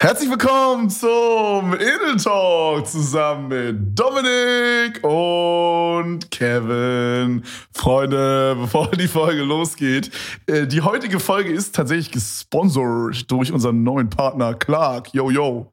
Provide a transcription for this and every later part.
Herzlich willkommen zum Edel Talk zusammen mit Dominik und Kevin. Freunde, bevor die Folge losgeht, äh, die heutige Folge ist tatsächlich gesponsert durch unseren neuen Partner Clark. Yo, yo.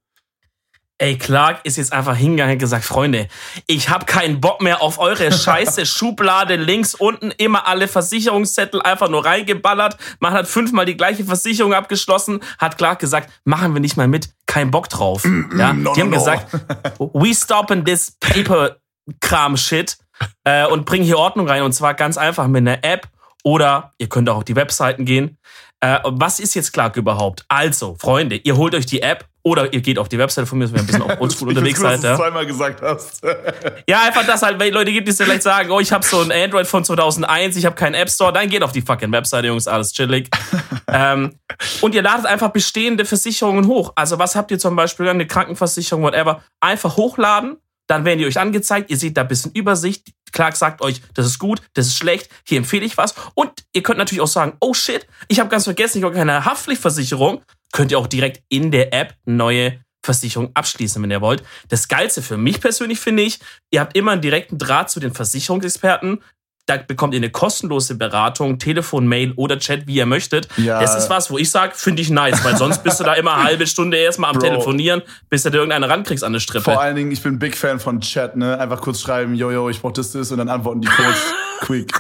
Ey, Clark ist jetzt einfach hingegangen und gesagt, Freunde, ich habe keinen Bock mehr auf eure scheiße Schublade links unten immer alle Versicherungszettel einfach nur reingeballert. Man hat fünfmal die gleiche Versicherung abgeschlossen, hat Clark gesagt, machen wir nicht mal mit, kein Bock drauf. Mm, ja, no, die haben no. gesagt, we stopping this paper Kram Shit äh, und bringen hier Ordnung rein und zwar ganz einfach mit einer App oder ihr könnt auch auf die Webseiten gehen. Äh, was ist jetzt Clark überhaupt? Also, Freunde, ihr holt euch die App oder ihr geht auf die Webseite von mir, wir ein bisschen auf oldschool unterwegs seid. Ja. zweimal gesagt hast. ja, einfach das halt, weil Leute gibt, die es vielleicht sagen, oh, ich habe so ein Android von 2001, ich habe keinen App Store, dann geht auf die fucking Webseite, Jungs, alles chillig. ähm, und ihr ladet einfach bestehende Versicherungen hoch. Also was habt ihr zum Beispiel, eine Krankenversicherung, whatever, einfach hochladen, dann werden die euch angezeigt, ihr seht da ein bisschen Übersicht. Clark sagt euch, das ist gut, das ist schlecht, hier empfehle ich was. Und ihr könnt natürlich auch sagen, oh shit, ich habe ganz vergessen, ich habe keine Haftpflichtversicherung. Könnt ihr auch direkt in der App neue Versicherung abschließen, wenn ihr wollt. Das Geilste für mich persönlich finde ich, ihr habt immer einen direkten Draht zu den Versicherungsexperten. Da bekommt ihr eine kostenlose Beratung, Telefon, Mail oder Chat, wie ihr möchtet. Ja. Das ist was, wo ich sage, finde ich nice, weil sonst bist du da immer eine halbe Stunde erstmal am Bro. Telefonieren, bis du da irgendeine rankriegst an eine Strippe. Vor allen Dingen, ich bin Big Fan von Chat, ne? Einfach kurz schreiben, yo, yo, ich brauch das, das und dann antworten die kurz, quick.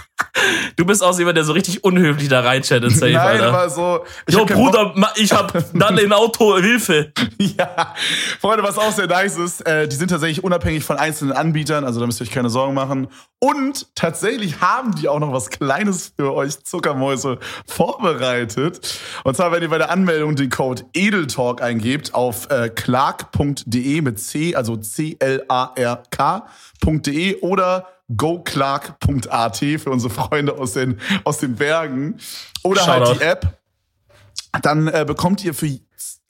Du bist auch jemand, der so richtig unhöflich da reinchattet, safe, Nein, Alter. aber so. ich Jo, Bock- Bruder, ich hab dann ein Auto, Hilfe. Ja, Freunde, was auch sehr nice ist, äh, die sind tatsächlich unabhängig von einzelnen Anbietern, also da müsst ihr euch keine Sorgen machen. Und tatsächlich haben die auch noch was Kleines für euch Zuckermäuse vorbereitet. Und zwar, wenn ihr bei der Anmeldung den Code EDELTALK eingebt auf äh, clark.de mit C, also C-L-A-R-K.de oder goclark.at für unsere Freunde aus den, aus den Bergen. Oder halt Shoutout. die App dann äh, bekommt ihr für,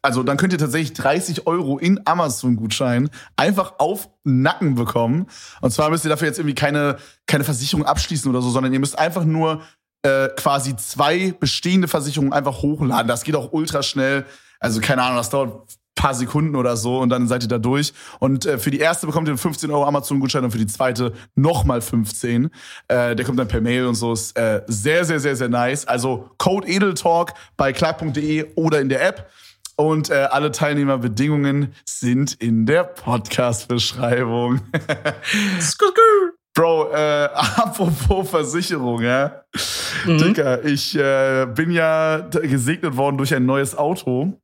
also dann könnt ihr tatsächlich 30 Euro in Amazon-Gutschein einfach auf Nacken bekommen. Und zwar müsst ihr dafür jetzt irgendwie keine, keine Versicherung abschließen oder so, sondern ihr müsst einfach nur äh, quasi zwei bestehende Versicherungen einfach hochladen. Das geht auch ultra schnell. Also keine Ahnung, das dauert paar Sekunden oder so und dann seid ihr da durch. Und äh, für die erste bekommt ihr 15 Euro Amazon-Gutschein und für die zweite nochmal 15. Äh, der kommt dann per Mail und so. Ist äh, sehr, sehr, sehr, sehr nice. Also Code Edeltalk bei clark.de oder in der App. Und äh, alle Teilnehmerbedingungen sind in der Podcast-Beschreibung. Bro, äh, apropos Versicherung, ja. Mhm. Dicker, ich äh, bin ja gesegnet worden durch ein neues Auto.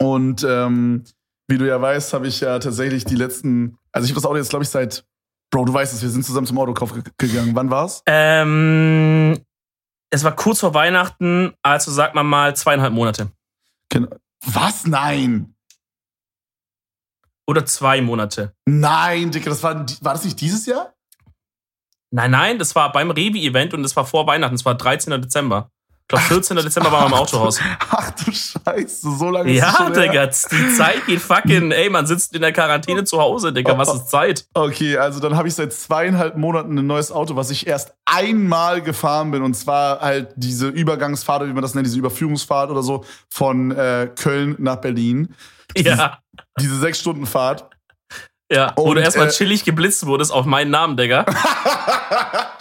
Und ähm, wie du ja weißt, habe ich ja tatsächlich die letzten, also ich habe das Auto jetzt, glaube ich, seit, Bro, du weißt es, wir sind zusammen zum Autokauf ge gegangen. Wann war's? Ähm, es war kurz vor Weihnachten, also sagt man mal zweieinhalb Monate. Ken- Was? Nein. Oder zwei Monate. Nein, Dicker, das war, war das nicht dieses Jahr? Nein, nein, das war beim Revi-Event und das war vor Weihnachten, das war 13. Dezember. Ich glaube, 14. Dezember waren wir im Autohaus. Ach du Scheiße, so lange ist es Ja, her. Digga, die Zeit geht fucking, ey, man sitzt in der Quarantäne zu Hause, Digga, was ist Zeit? Okay, also dann habe ich seit zweieinhalb Monaten ein neues Auto, was ich erst einmal gefahren bin. Und zwar halt diese Übergangsfahrt, oder wie man das nennt, diese Überführungsfahrt oder so, von äh, Köln nach Berlin. Ja, Diese sechs Stunden Fahrt. Ja. Wo du erstmal äh, chillig geblitzt wurdest auf meinen Namen, Digga.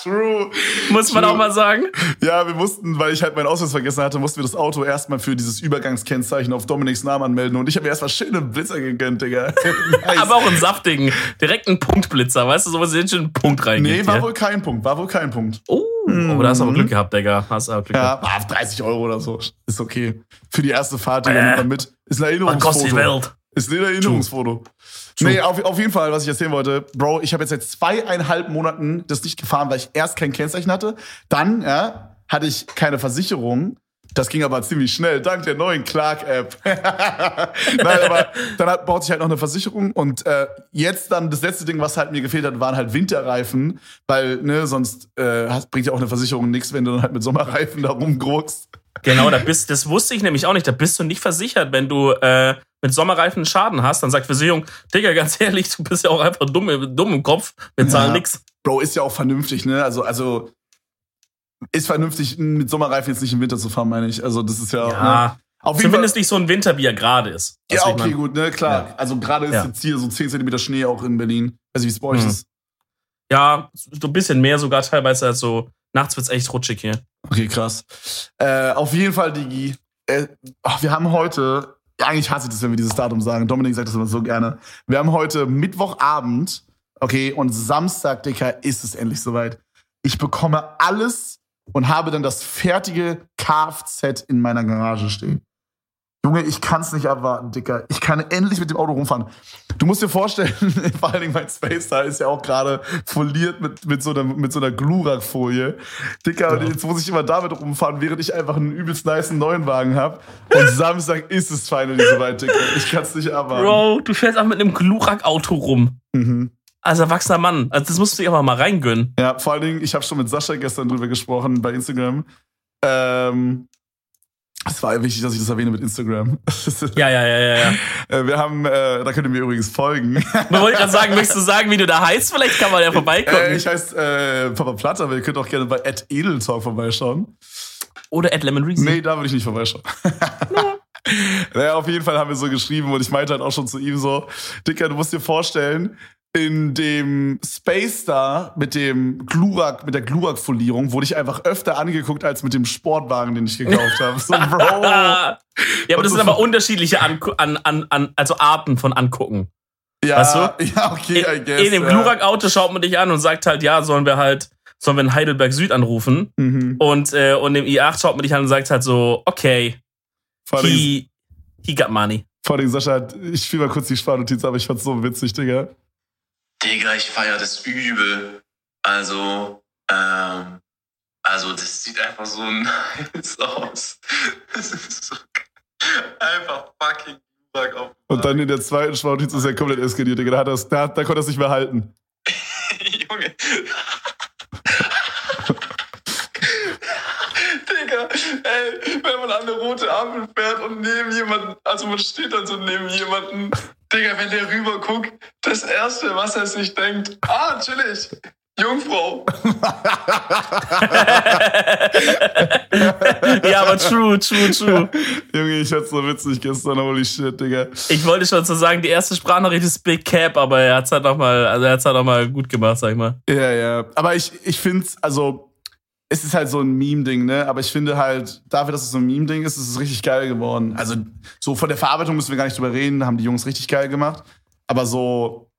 True. Muss man True. auch mal sagen. Ja, wir mussten, weil ich halt meinen Ausweis vergessen hatte, mussten wir das Auto erstmal für dieses Übergangskennzeichen auf Dominiks Namen anmelden. Und ich habe mir erstmal schöne Blitzer gegönnt, Digga. nice. Aber auch einen saftigen, direkt einen Punktblitzer, weißt du, so was jetzt schon einen Punkt reingeht. nee, war hier. wohl kein Punkt, war wohl kein Punkt. Oh, aber da hast du aber Glück gehabt, Digga. Hast aber Glück gehabt. Ja, ah, 30 Euro oder so. Ist okay. Für die erste Fahrt, Digga, Äh. nimmt man mit. Ist ein Was kostet die Erinnerungsfoto. Welt? Ist ein Erinnerungsfoto. Nee, auf, auf jeden Fall, was ich erzählen wollte, Bro, ich habe jetzt seit zweieinhalb Monaten das nicht gefahren, weil ich erst kein Kennzeichen hatte. Dann ja, hatte ich keine Versicherung. Das ging aber ziemlich schnell, dank der neuen Clark-App. Nein, aber dann hat, baut sich halt noch eine Versicherung und äh, jetzt dann das letzte Ding, was halt mir gefehlt hat, waren halt Winterreifen, weil ne, sonst äh, bringt ja auch eine Versicherung nichts, wenn du dann halt mit Sommerreifen da rumgruckst. Genau, da bist, das wusste ich nämlich auch nicht. Da bist du nicht versichert, wenn du äh, mit Sommerreifen Schaden hast. Dann sagt Versicherung, Digga, ganz ehrlich, du bist ja auch einfach dumm, im- dumm im Kopf. Wir zahlen Ja. nix. Bro, ist ja auch vernünftig, ne? Also, also ist vernünftig, mit Sommerreifen jetzt nicht im Winter zu fahren, meine ich. Also, das ist ja. Ne? Ja, Auf jeden Zumindest nicht so ein Winterbier gerade ist. Ja, wie okay, gut, ne, klar. Ja. Also gerade ist Ja. jetzt hier so 10 cm Schnee auch in Berlin. Also wie es bei euch Mhm. ist. Ja, so ein bisschen mehr sogar teilweise. Also nachts wird's echt rutschig hier. Okay, krass. Äh, auf jeden Fall, Digi. Äh, ach, wir haben heute, eigentlich hasse ich das, wenn wir dieses Datum sagen. Dominik sagt das immer so gerne. Wir haben heute Mittwochabend, okay, und Samstag, Dicker, ist es endlich soweit. Ich bekomme alles und habe dann das fertige Kfz in meiner Garage stehen. Junge, ich kann's nicht abwarten, Dicker. Ich kann endlich mit dem Auto rumfahren. Du musst dir vorstellen, vor allen Dingen mein Space da ist ja auch gerade foliert mit, mit so einer, mit so einer Glurak-Folie. Dicker, Ja. jetzt muss ich immer damit rumfahren, während ich einfach einen übelst nice neuen Wagen habe. Und Samstag ist es finally soweit, Dicker. Ich kann's nicht abwarten. Bro, du fährst auch mit einem Glurak-Auto rum. Mhm. Als erwachsener Mann. Also das musst du dir aber mal reingönnen. Ja, vor allen Dingen, ich habe schon mit Sascha gestern drüber gesprochen bei Instagram. Ähm, es war wichtig, dass ich das erwähne mit Instagram. Ja, ja, ja, ja, ja. Äh, Wir haben, äh, da könnt ihr mir übrigens folgen. Man wollte gerade sagen, möchtest du sagen, wie du da heißt? Vielleicht kann man ja vorbeikommen. Äh, ich heiße äh, Papa Platt, aber ihr könnt auch gerne bei Edeltalk vorbeischauen. Oder Ed Lemon Reezy. Nee, da würde ich nicht vorbeischauen. naja, auf jeden Fall haben wir so geschrieben und ich meinte halt auch schon zu ihm so, Dicker, du musst dir vorstellen, in dem Space Star mit dem Glurak, mit der Glurak-Folierung wurde ich einfach öfter angeguckt als mit dem Sportwagen, den ich gekauft habe. So, Bro. ja, aber das so sind aber unterschiedliche an, an, an, also Arten von Angucken. Ja, Weißt du? ja, okay, I In, guess. in dem ja. Glurak-Auto schaut man dich an und sagt halt, ja, sollen wir halt, sollen wir in Heidelberg Süd anrufen? Mhm. Und, äh, und im i8 schaut man dich an und sagt halt so, okay, he, he got money. vor allem Sascha, ich spiel mal kurz die Sparnotiz, aber ich fand's so witzig, Digga. Digga, ich feier das übel. Also, ähm, also das sieht einfach so nice aus. Das ist so geil. Einfach fucking Glurak auf. Und dann in der zweiten Sparnotiz ist er komplett eskaliert, Digga. Da, hat er's- da, da konnte er es nicht mehr halten. Junge. Digga, ey, wenn man an eine rote Ampel fährt und neben jemanden, also man steht dann so neben jemanden, Digga, wenn der rüber guckt, das Erste, was er sich denkt, ah, chillig, Jungfrau. ja, aber true, true, true. Junge, ich fand's so witzig gestern, holy shit, Digga. Ich wollte schon so sagen, die erste Sprachnachricht ist Big Cap, aber er hat's halt nochmal, also er hat's halt noch mal gut gemacht, sag ich mal. Ja, ja. Aber ich, ich find's, also, es ist halt so ein Meme-Ding, ne? Aber ich finde halt, dafür, dass es so ein Meme-Ding ist, ist es richtig geil geworden. Also, so von der Verarbeitung müssen wir gar nicht drüber reden, haben die Jungs richtig geil gemacht. Aber so.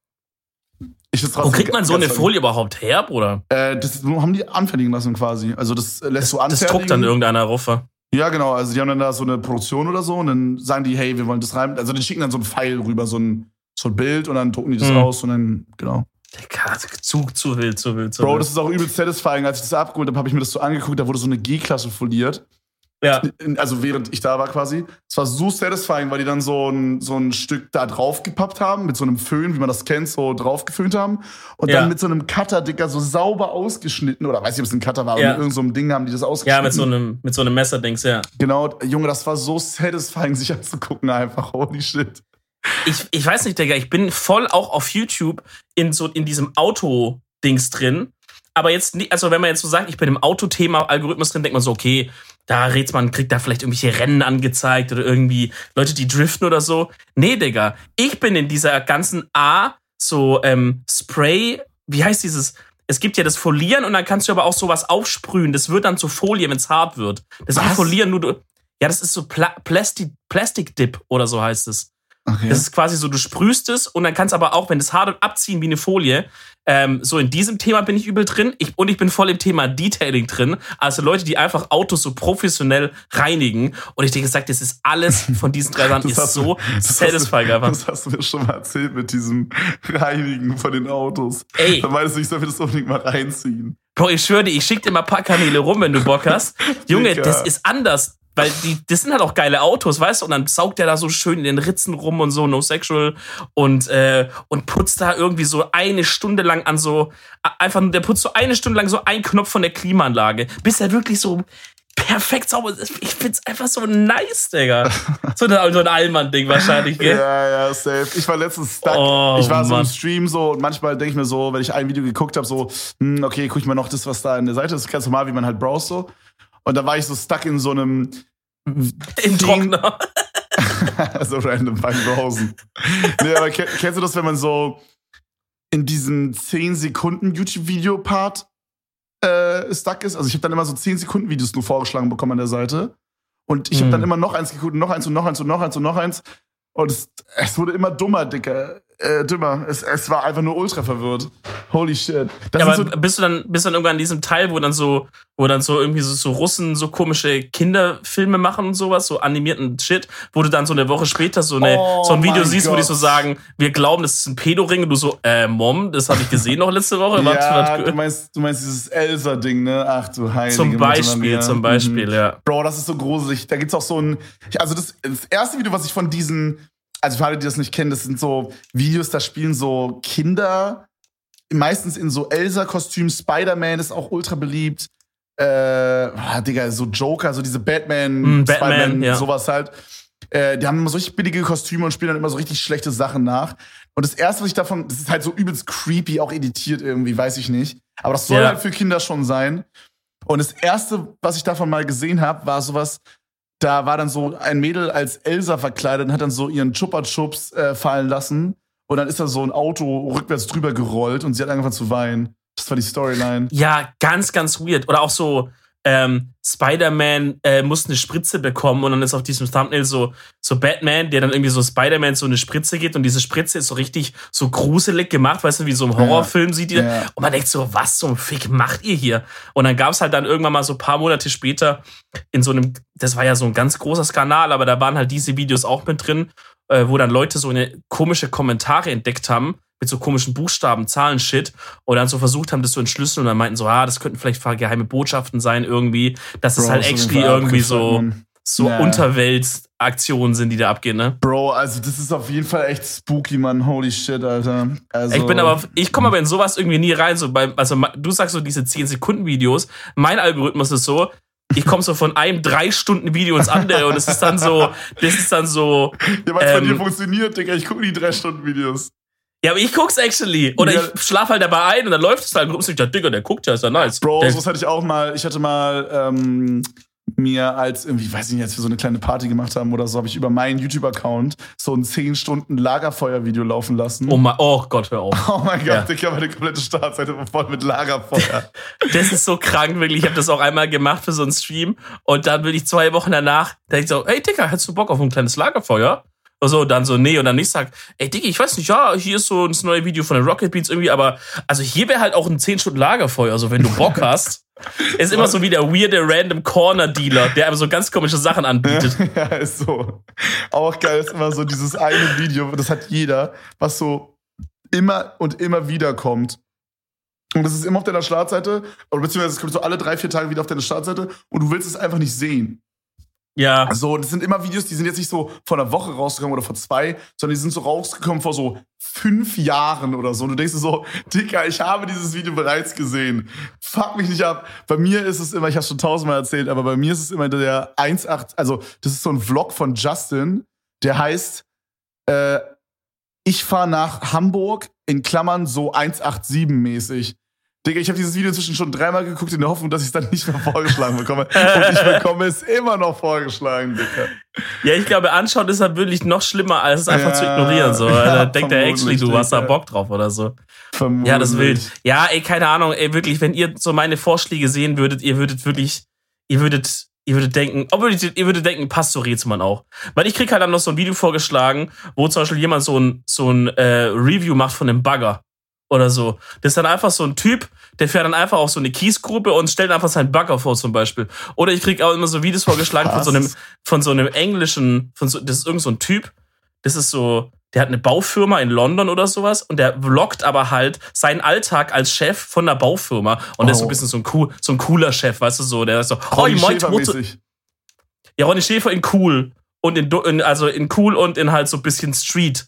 Ich Wo kriegt man so eine Folie überhaupt her, Bruder? Äh, das haben die anfertigen lassen quasi. Also das lässt du Das anfertigen. druckt dann irgendeiner Ruffer. Ja, genau. Also die haben dann da so eine Produktion oder so und dann sagen die, hey, wir wollen das rein. Also die schicken dann so ein Pfeil rüber, so ein, so ein Bild und dann drucken die das Mhm. aus und dann, genau. Digga, zu, zu wild, zu wild, zu Bro, wild. das ist auch übelst satisfying. Als ich das abgeholt habe, habe ich mir das so angeguckt, da wurde so eine G-Klasse foliert. ja. Also während ich da war quasi. Es war so satisfying, weil die dann so ein, so ein Stück da drauf gepappt haben, mit so einem Föhn, wie man das kennt, so drauf geföhnt haben. Und Ja. dann mit so einem Cutter, Dicker, so sauber ausgeschnitten. Oder weiß nicht, ob es ein Cutter war, aber Ja. mit irgendeinem so Ding haben die das ausgeschnitten. ja, mit so einem, mit so einem Messerdings, ja. Genau, Junge, das war so satisfying, sich anzugucken, einfach. Holy shit. Ich, ich weiß nicht, Digga, ich bin voll auch auf YouTube in so, in diesem Auto-Dings drin. Aber jetzt, nie- also wenn man jetzt so sagt, ich bin im Autothema-Algorithmus drin, denkt man so, okay, da redet man, kriegt da vielleicht irgendwelche Rennen angezeigt oder irgendwie Leute, die driften oder so. Nee, Digga, ich bin in dieser ganzen A, so ähm, Spray, wie heißt dieses? Es gibt ja das Folieren und dann kannst du aber auch sowas aufsprühen. Das wird dann zu Folie, wenn es hart wird. Das ist? Folieren, nur du. Ja, das ist so Pla Plastik, Plastic Dip oder so heißt es. Okay. Das ist quasi so, du sprühst es und dann kannst aber auch, wenn das hart und abziehen wie eine Folie, ähm, so in diesem Thema bin ich übel drin ich, und ich bin voll im Thema Detailing drin. Also Leute, die einfach Autos so professionell reinigen. Und ich denke, gesagt, das ist alles von diesen drei Sachen Das ist hast so du- das hast satisfying du, einfach. Das hast du mir schon mal erzählt mit diesem Reinigen von den Autos. Ey. Da meinst du, ich soll mir das unbedingt mal reinziehen. Bro, ich schwöre dir, ich schick dir mal ein paar Kanäle rum, wenn du Bock hast. Junge, das ist anders. Weil die, das sind halt auch geile Autos, weißt du? Und dann saugt der da so schön in den Ritzen rum und so, no sexual. Und, äh, und putzt da irgendwie so eine Stunde lang an so, einfach, nur- der putzt so eine Stunde lang so einen Knopf von der Klimaanlage, bis er wirklich so perfekt sauber ist. Ich find's einfach so nice, Digga. So ein, so ein Allmann-Ding wahrscheinlich, gell? Ja, ja, safe. Ich war letztens stuck. Oh, ich war so im Mann. Stream so und manchmal denke ich mir so, wenn ich ein Video geguckt habe, so, hm, okay, guck ich mal noch das, was da an der Seite ist. Ganz normal, wie man halt browst so. Und da war ich so stuck in so einem, Im Trockner. so random Browsen. nee, aber kenn- kennst du das, wenn man so in diesen 10 Sekunden YouTube-Video-Part äh, stuck ist? Also ich habe dann immer so 10 Sekunden Videos nur vorgeschlagen bekommen an der Seite. Und ich habe Hm. dann immer noch eins geguckt, und noch eins und noch eins und noch eins und noch eins. Und es, es wurde immer dummer, Dicker. Äh, dümmer. Es, es war einfach nur ultra verwirrt. Holy shit. Das Ja, aber bist du dann bist dann irgendwann an diesem Teil, wo dann so wo dann so irgendwie so, so Russen so komische Kinderfilme machen und sowas, so animierten Shit, wo du dann so eine Woche später so eine Oh so ein Video mein siehst, wo die Gott. so sagen, wir glauben, das ist ein Pedoring und du so äh Mom, das habe ich gesehen noch letzte Woche. so, ja, du meinst, du meinst dieses Elsa-Ding, ne? Ach du heilige zum Beispiel, zum Mhm. Beispiel, ja. Bro, das ist so gruselig. Da gibt's auch so ein. Also, das, das erste Video, was ich von diesen. Also, für alle, die das nicht kennen, das sind so Videos, da spielen so Kinder. Meistens in so Elsa-Kostümen. Spider-Man ist auch ultra beliebt. Äh, ah, Digga, so Joker, so diese Batman, Mm, Batman, Spider-Man, ja. sowas halt. Äh, die haben immer so richtig billige Kostüme und spielen dann immer so richtig schlechte Sachen nach. Und das erste, was ich davon, das ist halt so übelst creepy, auch editiert irgendwie, weiß ich nicht. Aber das soll Ja. halt für Kinder schon sein. Und das erste, was ich davon mal gesehen habe, war sowas, da war dann so ein Mädel als Elsa verkleidet und hat dann so ihren Chupa Chups äh, fallen lassen. Und dann ist da so ein Auto rückwärts drüber gerollt und sie hat angefangen zu weinen. Das war die Storyline. Ja, ganz, ganz weird. Oder auch so, ähm, Spider-Man äh, muss eine Spritze bekommen und dann ist auf diesem Thumbnail so, so Batman, der dann irgendwie so Spider-Man so eine Spritze gibt und diese Spritze ist so richtig so gruselig gemacht, weißt du, wie so im Horrorfilm sieht die. Ja. Und man denkt so, was zum Fick macht ihr hier? Und dann gab es halt dann irgendwann mal so ein paar Monate später in so einem, das war ja so ein ganz großer Skandal, aber da waren halt diese Videos auch mit drin, äh, wo dann Leute so eine komische Kommentare entdeckt haben mit so komischen Buchstaben, Zahlen, Shit und dann so versucht haben, das zu entschlüsseln und dann meinten so, ah, das könnten vielleicht geheime Botschaften sein irgendwie, dass es halt actually irgendwie so, Mann. so Ja. Unterweltaktionen sind, die da abgehen, ne? Bro, also das ist auf jeden Fall echt spooky, Mann. Holy shit, Alter. Also, Ich bin aber, ich komme aber in sowas irgendwie nie rein. So beim, also du sagst so diese 10-Sekunden-Videos. Mein Algorithmus ist so, ich komme so von einem drei Stunden Video ins andere und es ist dann so, das ist dann so, Ja, weil es bei ähm, dir funktioniert, Digga. Ich gucke die drei Stunden Videos. ja, aber ich guck's actually. Oder Ja. ich schlaf halt dabei ein und dann läuft es halt und ich dachte, Digga, der guckt ja, ist ja nice. Bro, der, sowas hatte ich auch mal. Ich hatte mal ähm, mir als irgendwie, weiß ich nicht, als wir so eine kleine Party gemacht haben oder so, habe ich über meinen YouTube-Account so ein 10 Stunden Lagerfeuer-Video laufen lassen. oh, mein, oh Gott, hör auf. Oh mein Gott, Ja. Digga, meine komplette Startseite war voll mit Lagerfeuer. Das ist so krank, wirklich. Ich habe das auch einmal gemacht für so einen Stream und dann bin ich zwei Wochen danach, da ich so, hey Digga, hättest du Bock auf ein kleines Lagerfeuer? Und so, dann so, nee, und dann nicht sag, ey Digga, ich weiß nicht, ja, hier ist so das neue Video von den Rocket Beats irgendwie, aber also hier wäre halt auch ein 10 Stunden Lagerfeuer, also wenn du Bock hast. Ist immer so wie der weirde random Corner Dealer, der einem so ganz komische Sachen anbietet. ja, ist so. Auch geil ist immer so dieses eine Video, das hat jeder, was so immer und immer wieder kommt. Und das ist immer auf deiner Startseite, oder beziehungsweise es kommt so alle drei, vier Tage wieder auf deine Startseite und du willst es einfach nicht sehen. Ja. So, das sind immer Videos, die sind jetzt nicht so vor einer Woche rausgekommen oder vor zwei, sondern die sind so rausgekommen vor so fünf Jahren oder so. Und du denkst dir so, Dicker, ich habe dieses Video bereits gesehen. Fuck mich nicht ab. Bei mir ist es immer, ich habe schon tausendmal erzählt, aber bei mir ist es immer der 1.8, also das ist so ein Vlog von Justin, der heißt, äh, ich fahre nach Hamburg, in Klammern so 187 mäßig. Digga, ich habe dieses Video inzwischen schon dreimal geguckt in der Hoffnung, dass ich es dann nicht mehr vorgeschlagen bekomme. Und ich bekomme es immer noch vorgeschlagen, Digga. Ja, ich glaube, anschauen ist halt wirklich noch schlimmer, als es einfach Ja, zu ignorieren. So. ja, da denkt er actually, du hast da. Bock drauf oder so. Vermutlich. Ja, das ist wild. Ja, ey, keine Ahnung, ey, wirklich, wenn ihr so meine Vorschläge sehen würdet, ihr würdet wirklich, ihr würdet, ihr würdet denken, ob würdet, ihr würdet denken, passt so Rätselmann auch. Weil ich krieg halt dann noch so ein Video vorgeschlagen, wo zum Beispiel jemand so ein, so ein äh, Review macht von einem Bagger oder so. Das ist dann einfach so ein Typ, der fährt dann einfach auf so eine Kiesgrube und stellt einfach seinen Bagger vor zum Beispiel. Oder ich krieg auch immer so Videos vorgeschlagen von so einem, von so einem englischen, von so, das ist irgend so ein Typ, das ist so, der hat eine Baufirma in London oder sowas und der vloggt aber halt seinen Alltag als Chef von einer Baufirma und der ist so ein Oh. bisschen so ein, cool, so ein cooler Chef, weißt du so, der ist so, oh, Ronny Motor- Schäfer-mäßig. ja, Ronny Schäfer in cool und in, in, also in cool und in halt so ein bisschen Street,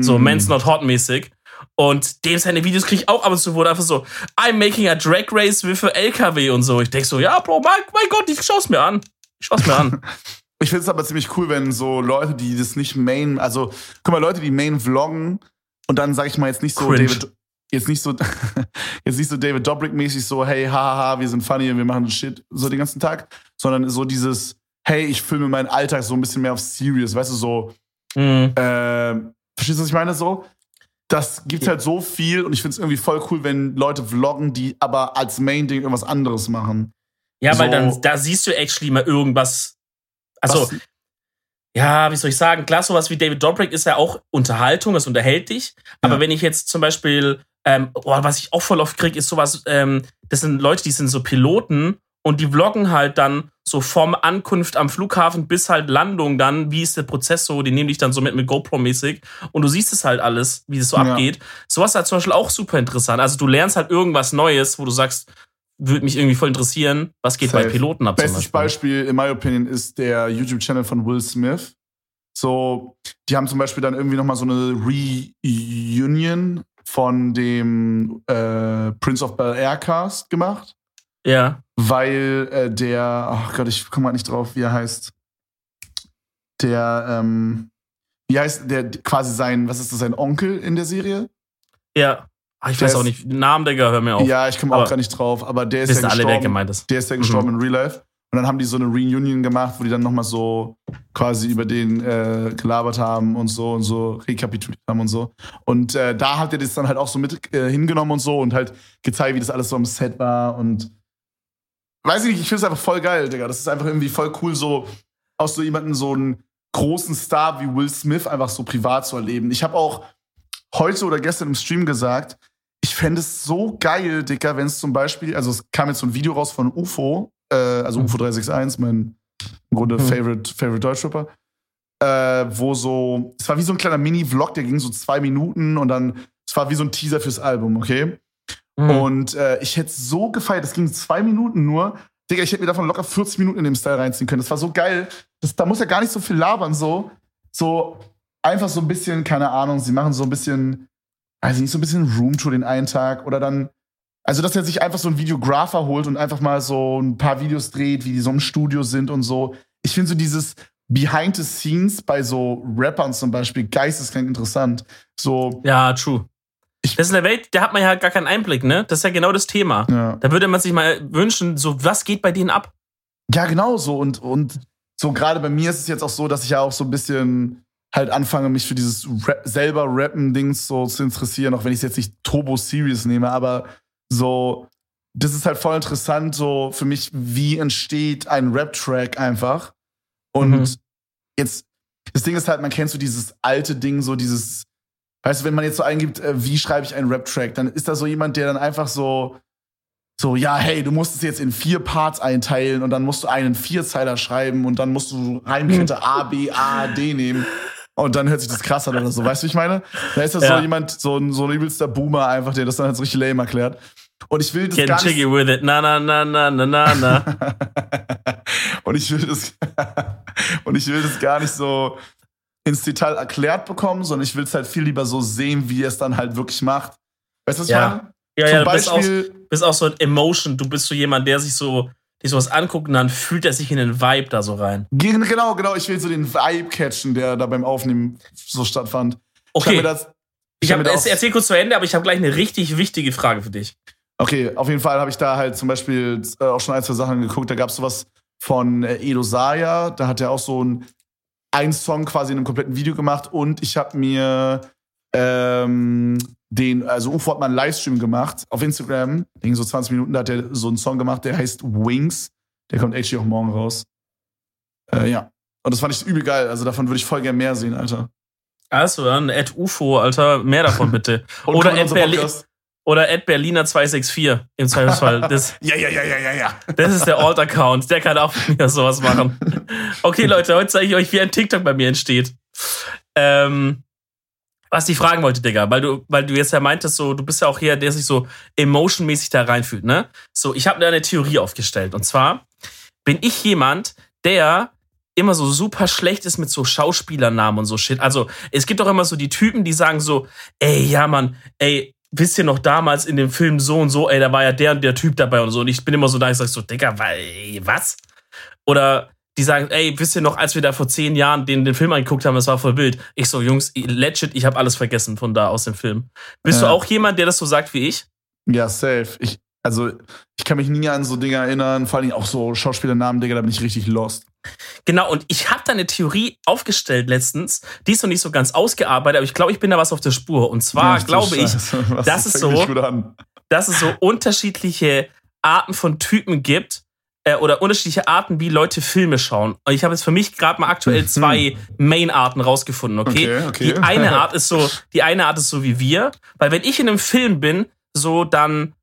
so Mm. Men's Not Hot mäßig. Und dem seine Videos kriege ich auch ab und zu, wo einfach so, I'm making a drag race with a LKW und so. Ich denk so, ja, Bro, mein, mein Gott, ich schau's mir an. Ich schau's mir an. Ich finde es aber ziemlich cool, wenn so Leute, die das nicht Main, also guck mal, Leute, die Main vloggen und dann sag ich mal jetzt nicht so Cringe. David, jetzt nicht so, jetzt nicht so David Dobrik mäßig so, hey, hahaha, wir sind funny und wir machen Shit so den ganzen Tag, sondern so dieses, hey, ich filme meinen Alltag so ein bisschen mehr auf serious, weißt du, so, Mhm. äh, verstehst du, was ich meine? So, das gibt's halt so viel und ich find's irgendwie voll cool, wenn Leute vloggen, die aber als Main-Ding irgendwas anderes machen. Ja, weil So- dann, da siehst du actually mal irgendwas. Also, Was- ja, wie soll ich sagen, klar, sowas wie David Dobrik ist ja auch Unterhaltung, es unterhält dich. Aber Ja. wenn ich jetzt zum Beispiel, ähm, oh, was ich auch voll oft kriege, ist sowas, ähm, das sind Leute, die sind so Piloten und die vloggen halt dann so vom Ankunft am Flughafen bis halt Landung dann, wie ist der Prozess so, die nehmen dich dann so mit, mit GoPro-mäßig und du siehst es halt alles, wie es so Ja. abgeht. Sowas ist halt zum Beispiel auch super interessant. Also du lernst halt irgendwas Neues, wo du sagst, würde mich irgendwie voll interessieren, was geht bei Safe. Piloten ab Bestes Beispiel, in my opinion, ist der YouTube-Channel von Will Smith. So, die haben zum Beispiel dann irgendwie nochmal so eine Reunion von dem äh, Prince of Bel Air Cast gemacht, Ja. weil äh, der, ach Gott, ich komme mal nicht drauf, wie er heißt. Der, ähm, wie heißt der quasi sein, was ist das, sein Onkel in der Serie? Ja. Ah, ich Der weiß auch nicht. Namen, Digga, hör mir auf. Ja, ich komme auch gar nicht drauf, aber der ist ja alle, gestorben. gemeint ist. Der ist ja gestorben in Real Life. Und dann haben die so eine Reunion gemacht, wo die dann nochmal so quasi über den äh, gelabert haben und so und so rekapituliert haben und so. Und äh, da hat er das dann halt auch so mit äh, hingenommen und so und halt gezeigt, wie das alles so am Set war und weiß ich nicht, ich finde es einfach voll geil, Digga. Das ist einfach irgendwie voll cool, so aus so jemanden so einen großen Star wie Will Smith einfach so privat zu erleben. Ich habe auch heute oder gestern im Stream gesagt, ich fände es so geil, Dicker, wenn es zum Beispiel, also es kam jetzt so ein Video raus von UFO, äh, also Mhm. UFO 361, mein im Grunde Mhm. Favorite, Favorite Deutschrapper, äh, wo so, es war wie so ein kleiner Mini-Vlog, der ging so zwei Minuten und dann, es war wie so ein Teaser fürs Album, okay? Mhm. Und äh, ich hätte so gefeiert, das ging zwei Minuten nur. Digga, ich hätte mir davon locker 40 Minuten in dem Style reinziehen können. Das war so geil. Das, da muss ja gar nicht so viel labern, so. So einfach so ein bisschen, keine Ahnung, sie machen so ein bisschen, weiß ich nicht, so ein bisschen Roomtour den einen Tag oder dann, also dass er sich einfach so einen Videographer holt und einfach mal so ein paar Videos dreht, wie die so im Studio sind und so. Ich finde so dieses Behind the Scenes bei so Rappern zum Beispiel geisteskrank interessant. So, ja, true. Ich- das ist eine Welt, da hat man ja gar keinen Einblick, ne? Das ist ja genau das Thema. ja. Da würde man sich mal wünschen, so, was geht bei denen ab? Ja, genau so. Und, und so gerade bei mir ist es jetzt auch so, dass ich ja auch so ein bisschen halt anfange, mich für dieses Rap, selber Rappen-Dings so zu interessieren, auch wenn ich es jetzt nicht turbo serious nehme, aber so, das ist halt voll interessant, so für mich, wie entsteht ein Rap-Track einfach. Und Mhm. jetzt, das Ding ist halt, man kennt so dieses alte Ding, so dieses, weißt du, wenn man jetzt so eingibt, äh, wie schreibe ich einen Rap-Track, dann ist da so jemand, der dann einfach so, so, ja, hey, du musst es jetzt in vier Parts einteilen und dann musst du einen Vierzeiler schreiben und dann musst du Reimkette A, B, A, D nehmen. Und dann hört sich das krass an oder so. Weißt du, wie ich meine? Da ist das Ja. so jemand, so ein, so ein übelster Boomer einfach, der das dann halt so richtig lame erklärt. Und ich will das Getting gar nicht. jiggy with it. Na, na, na, na, na, na, na. und ich will das und ich will das gar nicht so ins Detail erklärt bekommen, sondern ich will es halt viel lieber so sehen, wie er es dann halt wirklich macht. Weißt du, was Ja. ich meine? Ja, Zum ja, du bist auch, bist auch so ein Emotion. Du bist so jemand, der sich so, die sowas anguckt und dann fühlt er sich in den Vibe da so rein. Ge- Genau, genau. Ich will so den Vibe catchen, der da beim Aufnehmen so stattfand. Ich Okay, mir das, ich hab hab, mir das- erzähl kurz zu Ende, aber ich habe gleich eine richtig wichtige Frage für dich. okay, auf jeden Fall habe ich da halt zum Beispiel äh, auch schon ein, zwei Sachen geguckt. Da gab es sowas von äh, Edo Saya. Da hat er auch so ein, ein Song quasi in einem kompletten Video gemacht. Und ich habe mir ähm, den, also UFO hat mal einen Livestream gemacht auf Instagram. Ging so 20 Minuten, da hat er so einen Song gemacht, der heißt Wings. Der kommt actually auch morgen raus. Äh, ja. Und das fand ich übel geil. Also davon würde ich voll gern mehr sehen, Alter. Also dann, Ed UFO, Alter, mehr davon bitte. Oder unser Berlin, Podcast. Oder Ed Berliner 264 im Zweifelsfall. Das, Ja, ja, ja, ja, ja, ja. das ist der Alt-Account, der kann auch mit mir sowas machen. Okay, Leute, heute zeige ich euch, wie ein TikTok bei mir entsteht. Ähm, was ich fragen wollte, Digga, weil du, weil du jetzt ja meintest, so, du bist ja auch hier, der sich so emotionmäßig da reinfühlt, ne? So, ich habe da eine Theorie aufgestellt. Und zwar bin ich jemand, der immer so super schlecht ist mit so Schauspielernamen und so Shit. Also, es gibt auch immer so die Typen, die sagen so, ey, ja, Mann, ey, wisst ihr noch damals in dem Film so und so, ey, da war ja der und der Typ dabei und so. Und ich bin immer so da, ich sag so, Digga, was? Oder die sagen, ey, wisst ihr noch, als wir da vor zehn Jahren den, den Film angeguckt haben, das war voll wild. Ich so, Jungs, legit, ich habe alles vergessen von da aus dem Film. Bist du Ja. auch jemand, der das so sagt wie ich? Ja, safe. Ich, Also, ich kann mich nie an so Dinge erinnern, vor allem auch so Schauspielernamen, Digga, da bin ich richtig lost. Genau, und ich habe da eine Theorie aufgestellt letztens, die ist noch nicht so ganz ausgearbeitet, aber ich glaube, ich bin da was auf der Spur. Und zwar Ach glaube ich, Scheiße, was, das ist fängt so- dass es so unterschiedliche Arten von Typen gibt äh, oder unterschiedliche Arten, wie Leute Filme schauen. Und ich habe jetzt für mich gerade mal aktuell Mhm. zwei Main-Arten rausgefunden, okay? Okay, okay. Die eine Art ist so, die eine Art ist so wie wir, weil wenn ich in einem Film bin, so dann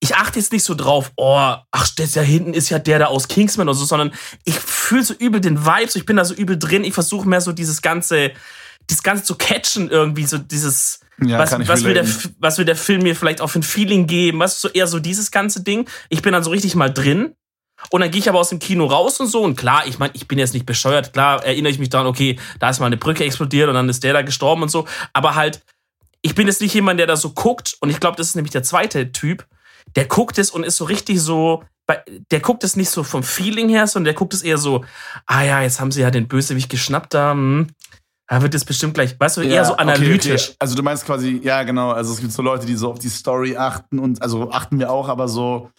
ich achte jetzt nicht so drauf, oh, ach, das da hinten ist ja der da aus Kingsman oder so, sondern ich fühle so übel den Vibe, so ich bin da so übel drin, ich versuche mehr so dieses ganze, das Ganze zu catchen irgendwie, so dieses, Ja, was, was, will der, was will der Film mir vielleicht auch für ein Feeling geben, was so eher so dieses ganze Ding. Ich bin dann so richtig mal drin. Und dann gehe ich aber aus dem Kino raus und so. Und klar, ich meine, ich bin jetzt nicht bescheuert. Klar erinnere ich mich daran, okay, da ist mal eine Brücke explodiert und dann ist der da gestorben und so. Aber halt, ich bin jetzt nicht jemand, der da so guckt. Und ich glaube, das ist nämlich der zweite Typ. Der guckt es und ist so richtig so, der guckt es nicht so vom Feeling her, sondern der guckt es eher so, ah ja, jetzt haben sie ja den Bösewicht geschnappt da. Hm. Da wird es bestimmt gleich, weißt du, eher Ja, so okay, analytisch. Okay. Also du meinst quasi, ja genau, also es gibt so Leute, die so auf die Story achten und also achten wir auch, aber so,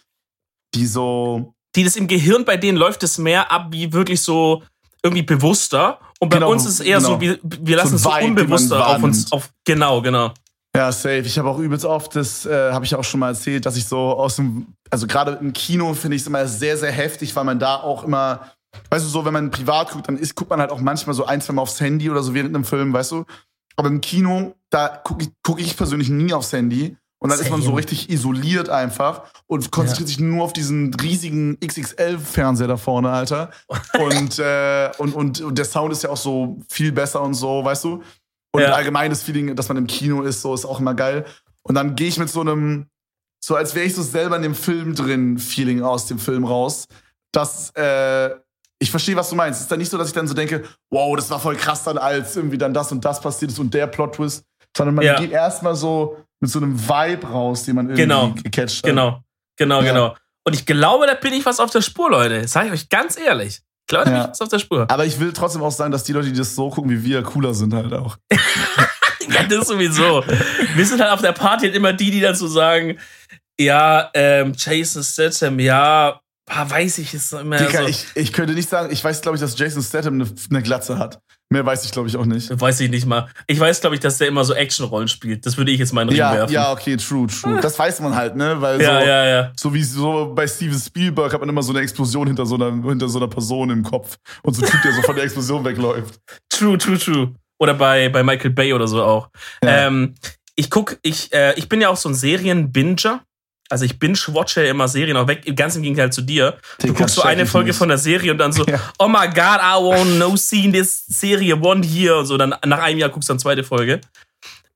die so, die das im Gehirn, bei denen läuft es mehr ab wie wirklich so irgendwie bewusster. Und bei Genau, uns ist es eher so, genau. wir, wir lassen So es so unbewusster auf uns, auf, genau, genau. Ja, safe. Ich habe auch übelst oft, das äh, habe ich auch schon mal erzählt, dass ich so aus dem, also gerade im Kino finde ich es immer sehr, sehr heftig, weil man da auch immer, weißt du, so, wenn man privat guckt, dann ist, guckt man halt auch manchmal so ein, zwei Mal aufs Handy oder so während einem Film, weißt du? Aber im Kino, da gucke ich, guck ich persönlich nie aufs Handy. Und dann ist man so Same. richtig isoliert einfach und konzentriert sich nur auf diesen riesigen XXL-Fernseher da vorne, Alter. Und, äh, und, und, und der Sound ist ja auch so viel besser und so, weißt du? Und Ja. allgemein das Feeling, dass man im Kino ist, so ist auch immer geil. Und dann gehe ich mit so einem, so als wäre ich so selber in dem Film drin, Feeling aus dem Film raus. Dass, äh, ich verstehe, was du meinst. Es ist dann nicht so, dass ich dann so denke, wow, das war voll krass dann, als irgendwie dann das und das passiert ist und der Plot-Twist. Sondern man Ja. geht erstmal so mit so einem Vibe raus, den man irgendwie Genau. gecatcht hat. Genau, genau, Ja. genau. Und ich glaube, da bin ich was auf der Spur, Leute. Das sage ich euch ganz ehrlich. Ich glaube, da bin Ja. ich was auf der Spur. Aber ich will trotzdem auch sagen, dass die Leute, die das so gucken wie wir, cooler sind halt auch. Ja, das sowieso. Wir sind halt auf der Party halt immer die, die dann so sagen, ja, ähm, Jason Statham, ja, ah, weiß ich jetzt immer Digga, so. ich, ich könnte nicht sagen, ich weiß, glaube ich, dass Jason Statham eine, eine Glatze hat. Mehr weiß ich, glaube ich, auch nicht. Weiß ich nicht mal. Ich weiß, glaube ich, dass der immer so Actionrollen spielt. Das würde ich jetzt mal in den Ring Ja, werfen. ja, okay, true, true. Das weiß man halt, ne? Weil ja, so, ja, ja. so wie so bei Steven Spielberg hat man immer so eine Explosion hinter so einer, hinter so einer Person im Kopf. Und so ein Typ, der so von der Explosion wegläuft. True, true, true. Oder bei, bei Michael Bay oder so auch. Ja. Ähm, ich guck, ich, äh, ich bin ja auch so ein Serienbinger. Also ich binge-watche ja immer Serien, auch weg, ganz im Gegenteil zu dir. Du guckst so eine Folge von der Serie und dann so, Ja. oh my god, I want no scene this Serie one here und so. Dann nach einem Jahr guckst du dann zweite Folge.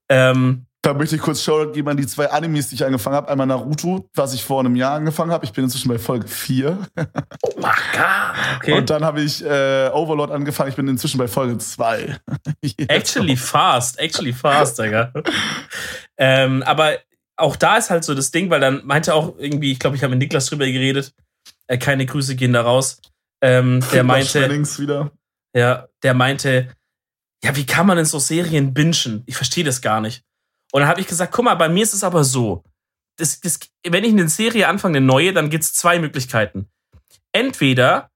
Ähm, Da möchte ich kurz Shoutout geben an die zwei Animes, die ich angefangen habe. Einmal Naruto, was ich vor einem Jahr angefangen habe. Ich bin inzwischen bei Folge 4. oh my god. Okay. Und dann habe ich äh, Overlord angefangen. Ich bin inzwischen bei Folge 2. Actually fast, actually fast, Digga. ähm, aber auch da ist halt so das Ding, weil dann meinte auch irgendwie, ich glaube, ich habe mit Niklas drüber geredet, äh, keine Grüße gehen da raus. Ähm, der meinte, wieder. ja, der meinte, ja, wie kann man denn so Serien bingen? Ich verstehe das gar nicht. Und dann habe ich gesagt, guck mal, bei mir ist es aber so. Das, das, wenn ich eine Serie anfange, eine neue, dann gibt es zwei Möglichkeiten. Entweder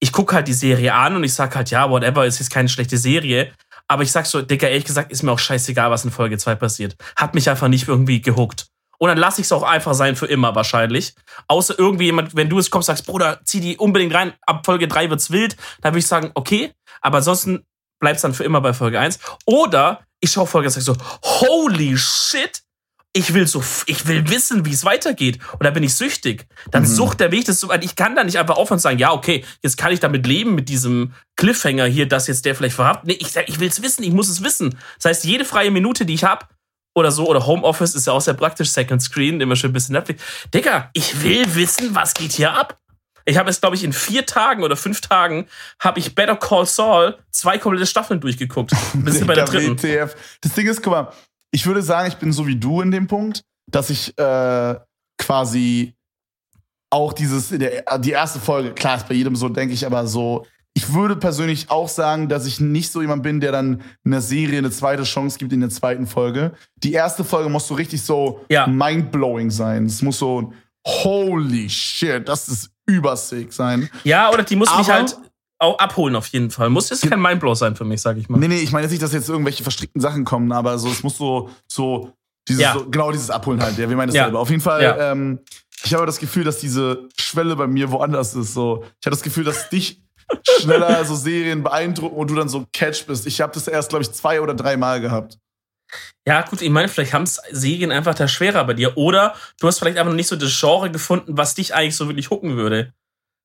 ich gucke halt die Serie an und ich sag halt, ja, whatever, ist jetzt keine schlechte Serie. Aber ich sag so, Dicker, ehrlich gesagt, ist mir auch scheißegal, was in Folge 2 passiert. Hat mich einfach nicht irgendwie gehuckt. Und dann lasse ich es auch einfach sein für immer wahrscheinlich. Außer irgendwie jemand, wenn du es kommst, sagst, Bruder, zieh die unbedingt rein, ab Folge 3 wird's wild, dann würde ich sagen, okay. Aber ansonsten bleibst dann für immer bei Folge 1. Oder ich schaue Folge 6 so, holy shit, ich will so, ich will wissen, wie es weitergeht. Und da bin ich süchtig. Dann Mhm. sucht der Weg das so, ich kann da nicht einfach aufhören und sagen, ja, okay, jetzt kann ich damit leben, mit diesem Cliffhanger hier, dass jetzt der vielleicht verhaftet. Nee, ich ich will es wissen, ich muss es wissen. Das heißt, jede freie Minute, die ich habe, oder so, oder Homeoffice ist ja auch sehr praktisch, Second Screen, immer schön ein bisschen Netflix. Digga, ich will wissen, was geht hier ab. Ich habe jetzt, glaube ich, in vier Tagen oder fünf Tagen habe ich Better Call Saul zwei komplette Staffeln durchgeguckt. Sind bei der dritten. WTF. Das Ding ist, guck mal, ich würde sagen, ich bin so wie du in dem Punkt, dass ich äh, quasi auch dieses, der, die erste Folge, klar ist bei jedem so, denke ich, aber so, ich würde persönlich auch sagen, dass ich nicht so jemand bin, der dann einer Serie eine zweite Chance gibt in der zweiten Folge. Die erste Folge muss so richtig so Ja. mindblowing sein. Es muss so, holy shit, das ist übersick sein. Ja, oder die muss mich Aber- halt auch abholen auf jeden Fall. Muss jetzt kein Mindblow sein für mich, sag ich mal. Nee, nee, ich meine jetzt nicht, dass jetzt irgendwelche verstrickten Sachen kommen, aber so, es muss so, so, dieses, Ja. so genau dieses Abholen halt. Ja, wir meinen Ja. dasselbe. Auf jeden Fall, Ja. ähm, ich habe das Gefühl, dass diese Schwelle bei mir woanders ist. So, ich habe das Gefühl, dass dich schneller so Serien beeindrucken und du dann so Catch bist. Ich habe das erst, glaube ich, zwei oder drei Mal gehabt. Ja, gut, ich meine, vielleicht haben es Serien einfach da schwerer bei dir. Oder du hast vielleicht einfach noch nicht so das Genre gefunden, was dich eigentlich so wirklich hucken würde.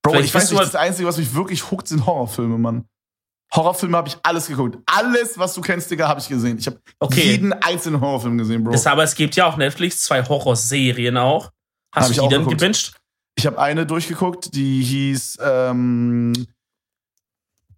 Bro, Vielleicht ich weiß nicht, das Einzige, was mich wirklich huckt, sind Horrorfilme, Mann. Horrorfilme habe ich alles geguckt. Alles, was du kennst, Digga, habe ich gesehen. Ich habe Okay. jeden einzelnen Horrorfilm gesehen, Bro. Das, aber es gibt ja auf Netflix zwei Horrorserien auch. Hast Hab ich du die auch denn geguckt. gebinged? Ich habe eine durchgeguckt, die hieß, ähm,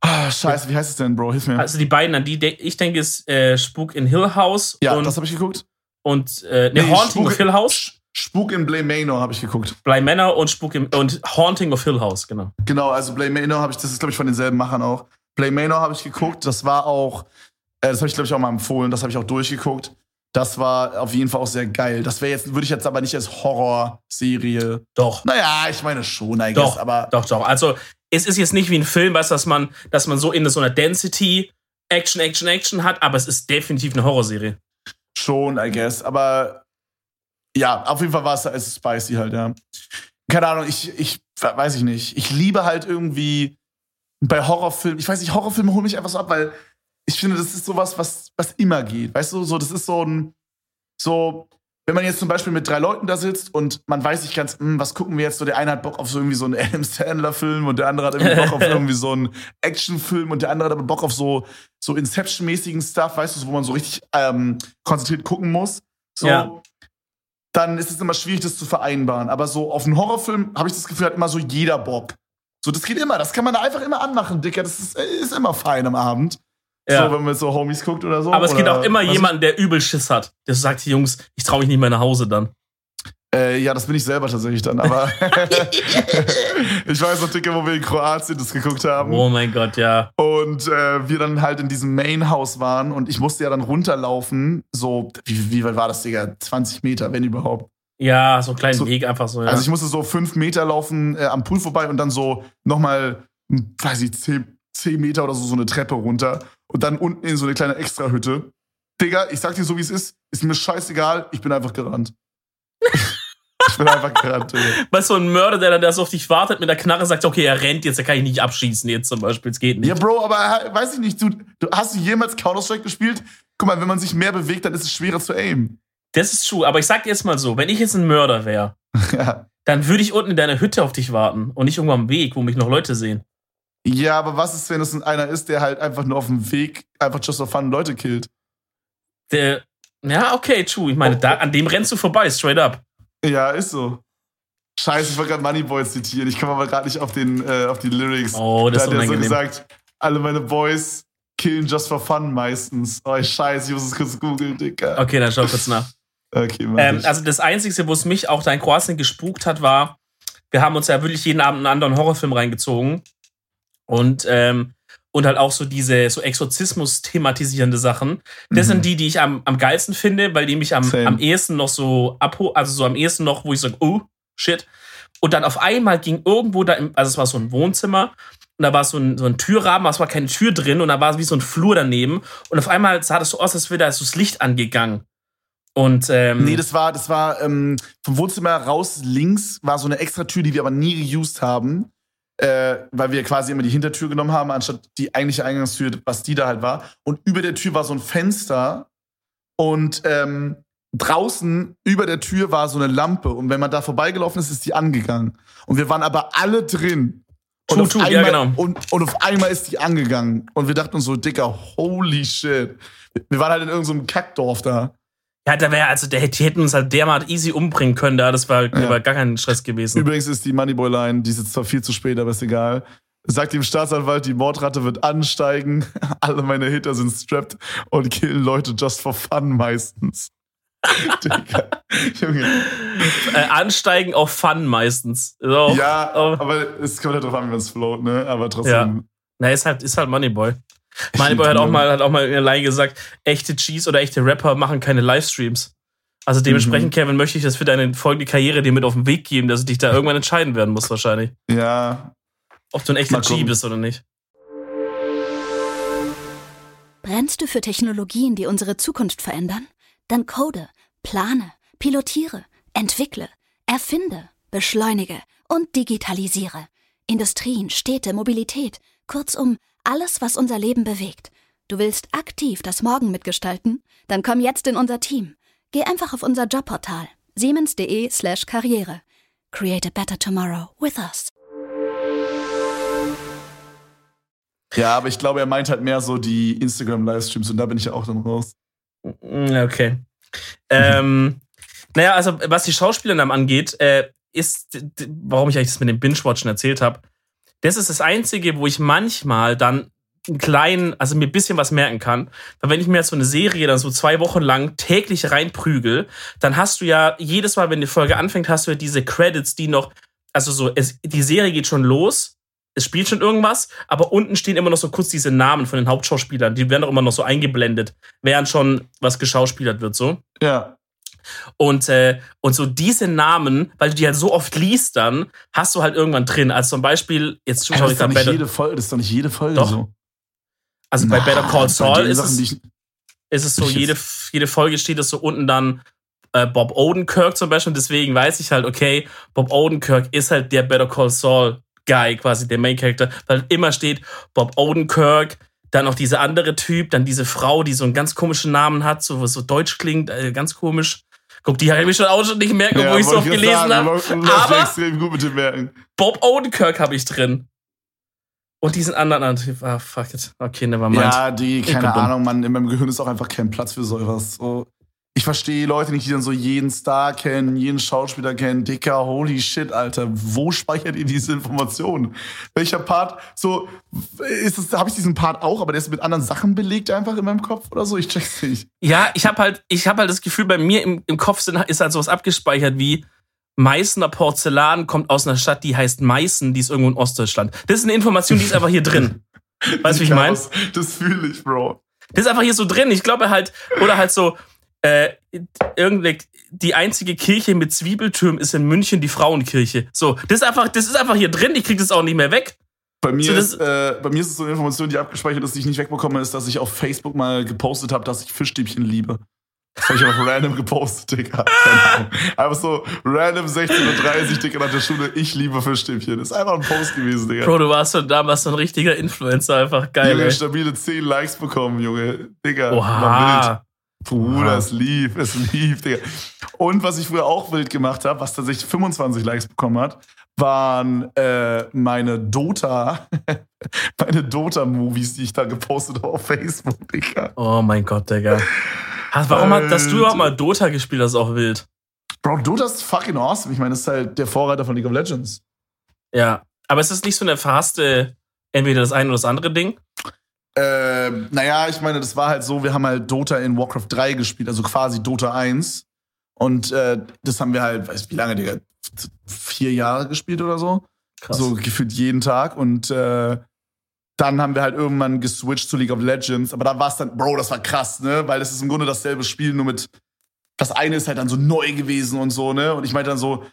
ah, scheiße, wie heißt es denn, Bro? Hilf mir. Also die beiden, an die ich denke, ist äh, Spuk in Hill House ja, und, das habe ich geguckt. und äh, ne, Nee, Haunting Spuk- of Hill House. Spuk in Blame Manor habe ich geguckt. Bly Manor und Spuk im, und Haunting of Hill House, genau. Genau, also Blame Manor habe ich, das ist, glaube ich, von denselben Machern auch. Blame Manor habe ich geguckt, das war auch, äh, das habe ich, glaube ich, auch mal empfohlen, das habe ich auch durchgeguckt. Das war auf jeden Fall auch sehr geil. Das wäre jetzt, würde ich jetzt aber nicht als Horrorserie. Doch. Naja, ich meine schon, I guess, Doch, aber doch, doch. Also, es ist jetzt nicht wie ein Film, weißt du, dass man, dass man so in so einer Density Action, Action, Action hat, aber es ist definitiv eine Horrorserie. Schon, I guess. Aber ja, auf jeden Fall war es es spicy halt, ja. Keine Ahnung, ich, ich weiß ich nicht. Ich liebe halt irgendwie bei Horrorfilmen, ich weiß nicht, Horrorfilme holen mich einfach so ab, weil ich finde, das ist sowas, was, was immer geht. Weißt du, so, das ist so ein, so, wenn man jetzt zum Beispiel mit drei Leuten da sitzt und man weiß nicht ganz, hm, was gucken wir jetzt so, der eine hat Bock auf so irgendwie so einen Adam Sandler-Film und der andere hat irgendwie Bock auf irgendwie so einen Actionfilm und der andere hat aber Bock auf so, so Inception-mäßigen Stuff, weißt du, wo man so richtig ähm, konzentriert gucken muss. So, Ja. Dann ist es immer schwierig, das zu vereinbaren. Aber so auf einen Horrorfilm habe ich das Gefühl, hat immer so jeder Bock. So, das geht immer. Das kann man da einfach immer anmachen, Dicker. Das ist, ist immer fein am Abend. Ja. So, wenn man so Homies guckt oder so. aber es gibt auch immer jemanden, der übel Schiss hat. Der sagt, Jungs, ich traue mich nicht mehr nach Hause dann. Äh, ja, das bin ich selber tatsächlich dann. Aber ich weiß noch, Dicker, wo wir in Kroatien das geguckt haben. Oh mein Gott, ja. Und äh, wir dann halt in diesem Main-House waren und ich musste ja dann runterlaufen. So, wie, wie weit war das, Digga? 20 Meter, wenn überhaupt. Ja, so einen kleinen So- Weg einfach so, ja. Also ich musste so fünf Meter laufen äh, am Pool vorbei und dann so nochmal, hm, weiß ich, zehn, zehn Meter oder so, so eine Treppe runter und dann unten in so eine kleine Extrahütte. Digga, ich sag dir so, wie es ist, ist mir scheißegal, ich bin einfach gerannt. ich bin einfach Digga. Weißt du, so ein Mörder, der dann da so auf dich wartet mit der Knarre, sagt, okay, er rennt jetzt, da kann ich nicht abschießen jetzt zum Beispiel, es geht nicht. Ja, Bro, aber äh, weiß ich nicht, du, du hast du jemals Counter-Strike gespielt? Guck mal, wenn man sich mehr bewegt, dann ist es schwerer zu aimen. Das ist true, aber ich sag dir jetzt mal so, wenn ich jetzt ein Mörder wäre, ja. dann würde ich unten in deiner Hütte auf dich warten und nicht irgendwo am Weg, wo mich noch Leute sehen. ja, aber was ist, wenn es einer ist, der halt einfach nur auf dem Weg einfach just for fun Leute killt? Der, ja, okay, true. Ich meine, da, an dem rennst du vorbei, straight up. Ja, ist so. Scheiße, ich wollte gerade Moneyboy zitieren. Ich komme aber gerade nicht auf, den, äh, auf die Lyrics. Oh, das da ist hat er so unangenehm. gesagt, alle meine Boys killen just for fun meistens. Oh, scheiße, ich muss es kurz googeln, Digga. Okay, dann schau kurz nach. Okay, mach Ähm, ich. also das Einzige, wo es mich auch da in Kroatien gespukt hat, war, wir haben uns ja wirklich jeden Abend einen anderen Horrorfilm reingezogen. Und, ähm, und halt auch so diese so Exorzismus thematisierende Sachen. Das Mhm. sind die, die ich am, am geilsten finde, weil die mich am, Same. am ehesten noch so abho also so am ehesten noch, wo ich sage, oh, shit. Und dann auf einmal ging irgendwo da, im, also es war so ein Wohnzimmer und da war so ein, so ein Türrahmen, aber es war keine Tür drin und da war wie so ein Flur daneben und auf einmal sah das so aus, als wäre da so das Licht angegangen. Und ähm, Nee, das war, das war ähm, vom Wohnzimmer raus links war so eine extra Tür, die wir aber nie geused haben, äh, weil wir quasi immer die Hintertür genommen haben, anstatt die eigentliche Eingangstür, was die da halt war. Und über der Tür war so ein Fenster und ähm, draußen über der Tür war so eine Lampe und wenn man da vorbeigelaufen ist, ist die angegangen. Und wir waren aber alle drin. Und, auf, einmal, ja, genau. und, und auf einmal ist die angegangen. Und wir dachten uns so, Dicker, holy shit. Wir waren halt in irgendeinem Kackdorf da. Ja, da wäre, also der, die hätten uns halt dermaßen easy umbringen können, da. Das war, Ja. war gar kein Stress gewesen. Übrigens ist die Moneyboy-Line, die ist jetzt zwar viel zu spät, aber ist egal. Sagt dem Staatsanwalt, die Mordrate wird ansteigen. Alle meine Hitter sind strapped und killen Leute just for fun meistens. Digga. Junge. Äh, ansteigen auf Fun meistens. So. Ja, Oh. aber es kommt halt drauf an, wie man es float, ne? Aber trotzdem. Na, ist halt, ist halt Moneyboy. Moneyboy hat auch mal, hat auch mal in der Line gesagt, echte Cheese oder echte Rapper machen keine Livestreams. Also dementsprechend, Mhm. Kevin, möchte ich das für deine folgende Karriere dir mit auf den Weg geben, dass du dich da irgendwann entscheiden werden musst, wahrscheinlich. Ja, Ob du ein echter G bist oder nicht. Brennst du für Technologien, die unsere Zukunft verändern? Dann code, plane, pilotiere, entwickle, erfinde, beschleunige und digitalisiere. Industrien, Städte, Mobilität, kurzum alles, was unser Leben bewegt. Du willst aktiv das Morgen mitgestalten? Dann komm jetzt in unser Team. Geh einfach auf unser Jobportal siemens.de slash karriere. Create a better tomorrow with us. ja, aber ich glaube, er meint halt mehr so die Instagram-Livestreams und da bin ich ja auch dann raus. Mm, Okay. ähm, naja, also was die Schauspielernamen angeht, äh, ist, warum ich eigentlich das mit dem Binge-Watchen erzählt habe, das ist das Einzige, wo ich manchmal dann einen kleinen, also mir ein bisschen was merken kann. Weil wenn ich mir jetzt so eine Serie dann so zwei Wochen lang täglich reinprügel, dann hast du ja jedes Mal, wenn die Folge anfängt, hast du ja diese Credits, die noch, also so, es, die Serie geht schon los, es spielt schon irgendwas, aber unten stehen immer noch so kurz diese Namen von den Hauptschauspielern, die werden auch immer noch so eingeblendet, während schon was geschauspielert wird, so. Ja. Und, äh, und so diese Namen, weil du die halt so oft liest, dann hast du halt irgendwann drin. Also zum Beispiel, jetzt Ey, schau das, ich gerade Better, jede Folge, das ist doch nicht jede Folge Doch. so. also bei Na, Better Call bei Saul ist Sachen, es, ist es so, jede, jede Folge steht es so unten dann äh, Bob Odenkirk zum Beispiel. Und deswegen weiß ich halt, okay, Bob Odenkirk ist halt der Better Call Saul Guy, quasi der Main Character, weil immer steht Bob Odenkirk, dann noch dieser andere Typ, dann diese Frau, die so einen ganz komischen Namen hat, so was so deutsch klingt, äh, ganz komisch. Guck, die habe ich schon auch schon nicht merken, wo ich so oft gelesen habe. Aber extrem gut mit dem Merken. Bob Odenkirk habe ich drin. Und diesen anderen, ah, fuck it. Okay, never mind. Ja, die, keine. Ahnung, Mann, in meinem Gehirn ist auch einfach kein Platz für sowas. So, ich verstehe Leute nicht, die dann so jeden Star kennen, jeden Schauspieler kennen. Dicker, holy shit, Alter. Wo speichert ihr diese Informationen? Welcher Part, so, ist es, habe ich diesen Part auch, aber der ist mit anderen Sachen belegt einfach in meinem Kopf oder so? Ich check's nicht. Ja, ich habe halt, ich habe halt das Gefühl, bei mir im, im Kopf sind, ist halt sowas abgespeichert wie Meißner Porzellan kommt aus einer Stadt, die heißt Meißen, die ist irgendwo in Ostdeutschland. Das ist eine Information, die ist einfach hier drin. Weißt du, wie ich meine? Das, das fühle ich, Bro. Das ist einfach hier so drin. Ich glaube halt, oder halt so, äh, irgendeine, die einzige Kirche mit Zwiebeltürmen ist in München die Frauenkirche. So, das ist einfach, das ist einfach hier drin. Ich krieg das auch nicht mehr weg. Bei mir, So, ist, äh, bei mir ist es so eine Information, die abgespeichert ist, die ich nicht wegbekomme, ist, dass ich auf Facebook mal gepostet habe, dass ich Fischstäbchen liebe. Das habe ich einfach random gepostet, Digga. Einfach so random 16.30 Uhr, Digga, nach der Schule, ich liebe Fischstäbchen. Das ist einfach ein Post gewesen, Digga. Bro, du warst so damals so ein richtiger Influencer, einfach geil. Junge, Ey. stabile 10 Likes bekommen, Junge. Digga, Oha. Bruder, es lief, es lief, Digga. Und was ich früher auch wild gemacht habe, was tatsächlich 25 Likes bekommen hat, waren äh, meine Dota, meine Dota-Movies, die ich da gepostet habe auf Facebook, Digga. Oh mein Gott, Digga. Warum hat, dass du überhaupt mal Dota gespielt hast, ist auch wild. Bro, Dota ist fucking awesome. Ich meine, das ist halt der Vorreiter von League of Legends. Ja. Aber ist das nicht so eine verhasste, entweder das eine oder das andere Ding? Ähm, naja, ich meine, das war halt so, wir haben halt Dota in Warcraft 3 gespielt, also quasi Dota 1. Und äh, das haben wir halt, weiß wie lange, Digga, vier Jahre gespielt oder so. Krass. So gefühlt jeden Tag. Und äh, dann haben wir halt irgendwann geswitcht zu League of Legends. Aber da war es dann, Bro, das war krass, ne? Weil das ist im Grunde dasselbe Spiel, nur mit. Das eine ist halt dann so neu gewesen und so, ne? Und ich meinte dann so,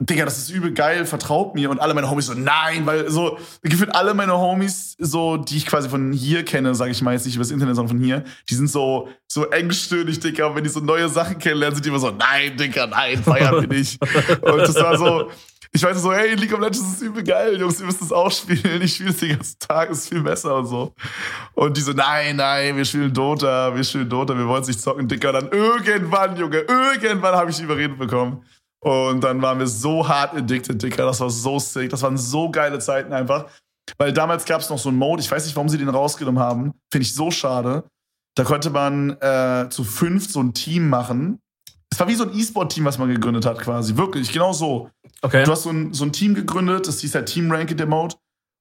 Digga, das ist übel geil, vertraut mir. Und alle meine Homies so, nein, weil so, gefühlt alle meine Homies, so, die ich quasi von hier kenne, sage ich mal jetzt nicht übers Internet, sondern von hier, die sind so, so engstirnig, Digga. Und wenn die so neue Sachen kennenlernen, sind die immer so, nein, Digga, nein, feiern wir nicht. Und das war so, ich weiß so, hey, League of Legends ist übel geil, Jungs, ihr müsst es auch spielen. Ich spiele es den ganzen Tag, ist viel besser und so. Und die so, nein, nein, wir spielen Dota, wir spielen Dota, wir wollen es nicht zocken, Dicker. Dann irgendwann, Junge, irgendwann habe ich die überredet bekommen. Und dann waren wir so hart addicted, Dicker. Das war so sick. Das waren so geile Zeiten einfach. Weil damals gab es noch so einen Mode, ich weiß nicht, warum sie den rausgenommen haben. Finde ich so schade. Da konnte man äh, zu fünf so ein Team machen. Es war wie so ein E-Sport-Team, was man gegründet hat, quasi. Wirklich, genau so. Okay. Du hast so ein, so ein Team gegründet, das hieß halt Team Ranked, der Mode.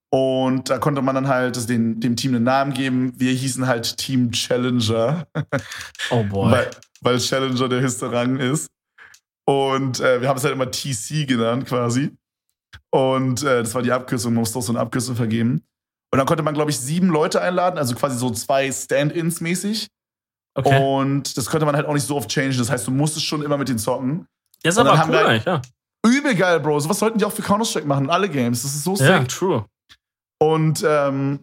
Und da konnte man dann halt das den, dem Team einen Namen geben. Wir hießen halt Team Challenger, Oh boy. weil, weil Challenger der höchste Rang ist. Und äh, wir haben es halt immer TC genannt quasi. Und äh, das war die Abkürzung, man musste auch so eine Abkürzung vergeben. Und dann konnte man, glaube ich, sieben Leute einladen, also quasi so zwei Stand-ins mäßig. Okay. Und das konnte man halt auch nicht so oft changen. Das heißt, du musstest schon immer mit denen zocken. das ist aber cool wir- eigentlich, ja. Übel geil, Bro. So was sollten die auch für Counter-Strike machen, alle Games. Das ist so Ja, sick. true. Und, ähm,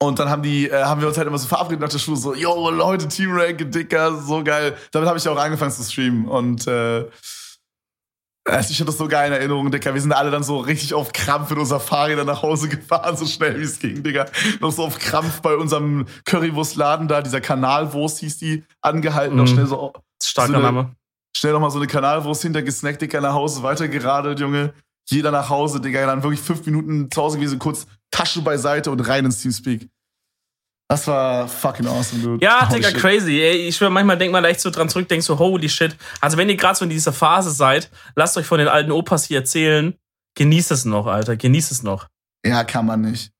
und dann haben, die, äh, haben wir uns halt immer so verabredet nach der Schule, so, yo, Leute, Team Rank, Dicker, so geil. Damit habe ich auch angefangen zu streamen. Und äh, also ich habe das so geil in Erinnerung, Dicker. Wir sind alle dann so richtig auf Krampf mit unserer Fahrräder nach Hause gefahren, so schnell wie es ging, Digga. Noch so auf Krampf bei unserem Currywurstladen da, dieser Kanalwurst hieß die, angehalten, noch Mhm. schnell so Starker So eine- Name. schnell noch mal so eine Kanalwurst hintergesnackt, Digga, nach Hause, weitergeradelt, Junge. Jeder nach Hause, Digga, dann wirklich fünf Minuten zu Hause gewesen, kurz Tasche beiseite und rein ins Teamspeak. Das war fucking awesome, dude. Ja, Holy Digga, shit. crazy. Ey, ich schwör, manchmal denkt man da echt so dran zurück, denkst so, holy shit. Also wenn ihr gerade so in dieser Phase seid, lasst euch von den alten Opas hier erzählen. Genießt es noch, Alter. Genießt es noch. Ja, kann man nicht.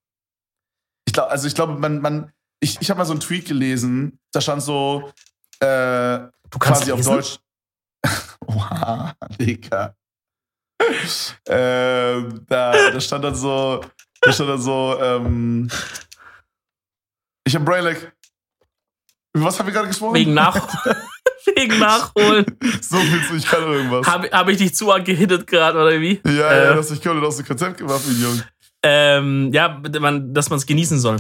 Ich glaube, also ich glaube, man, man, ich, ich habe mal so einen Tweet gelesen, da stand so, äh, Du kannst quasi auf lesen? Deutsch. Oha, Digga. ähm, da, da stand dann so, da stand dann so, ähm, ich hab Brainlag. Was haben wir gerade gesprochen? Wegen, nach Wegen Nachholen. so willst du, ich kann irgendwas. Habe hab ich dich zu arg gehittet gerade, oder wie? ja, ja, äh, du hast dich komplett aus dem Konzept gemacht, wie Junge. Ähm, ja, man, dass man es genießen soll.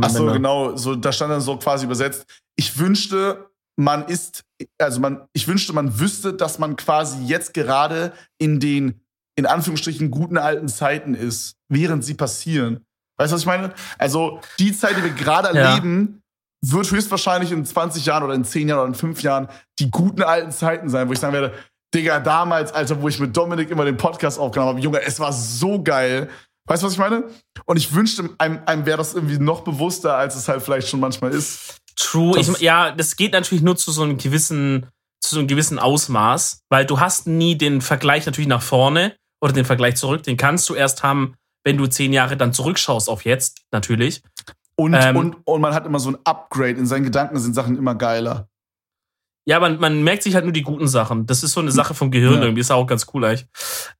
Ach so, genau. So, da stand dann so quasi übersetzt. Ich wünschte, man ist, also man, ich wünschte, man wüsste, dass man quasi jetzt gerade in den, in Anführungsstrichen, guten alten Zeiten ist, während sie passieren. Weißt du, was ich meine? Also, die Zeit, die wir gerade Ja. erleben, wird höchstwahrscheinlich in 20 Jahren oder in 10 Jahren oder in 5 Jahren die guten alten Zeiten sein, wo ich sagen werde, Digga, damals, Alter, wo ich mit Dominik immer den Podcast aufgenommen habe, Junge, es war so geil. Weißt du, was ich meine? Und ich wünschte, einem, einem wäre das irgendwie noch bewusster, als es halt vielleicht schon manchmal ist. True. Das- Ich, ja, das geht natürlich nur zu so einem gewissen, zu so einem gewissen Ausmaß, weil du hast nie den Vergleich natürlich nach vorne oder den Vergleich zurück. Den kannst du erst haben, wenn du zehn Jahre dann zurückschaust auf jetzt, natürlich. Und, Ähm. und, und man hat immer so ein Upgrade. In seinen Gedanken sind Sachen immer geiler. Ja, man, man merkt sich halt nur die guten Sachen. Das ist so eine Sache vom Gehirn Ja. irgendwie. Ist auch ganz cool eigentlich.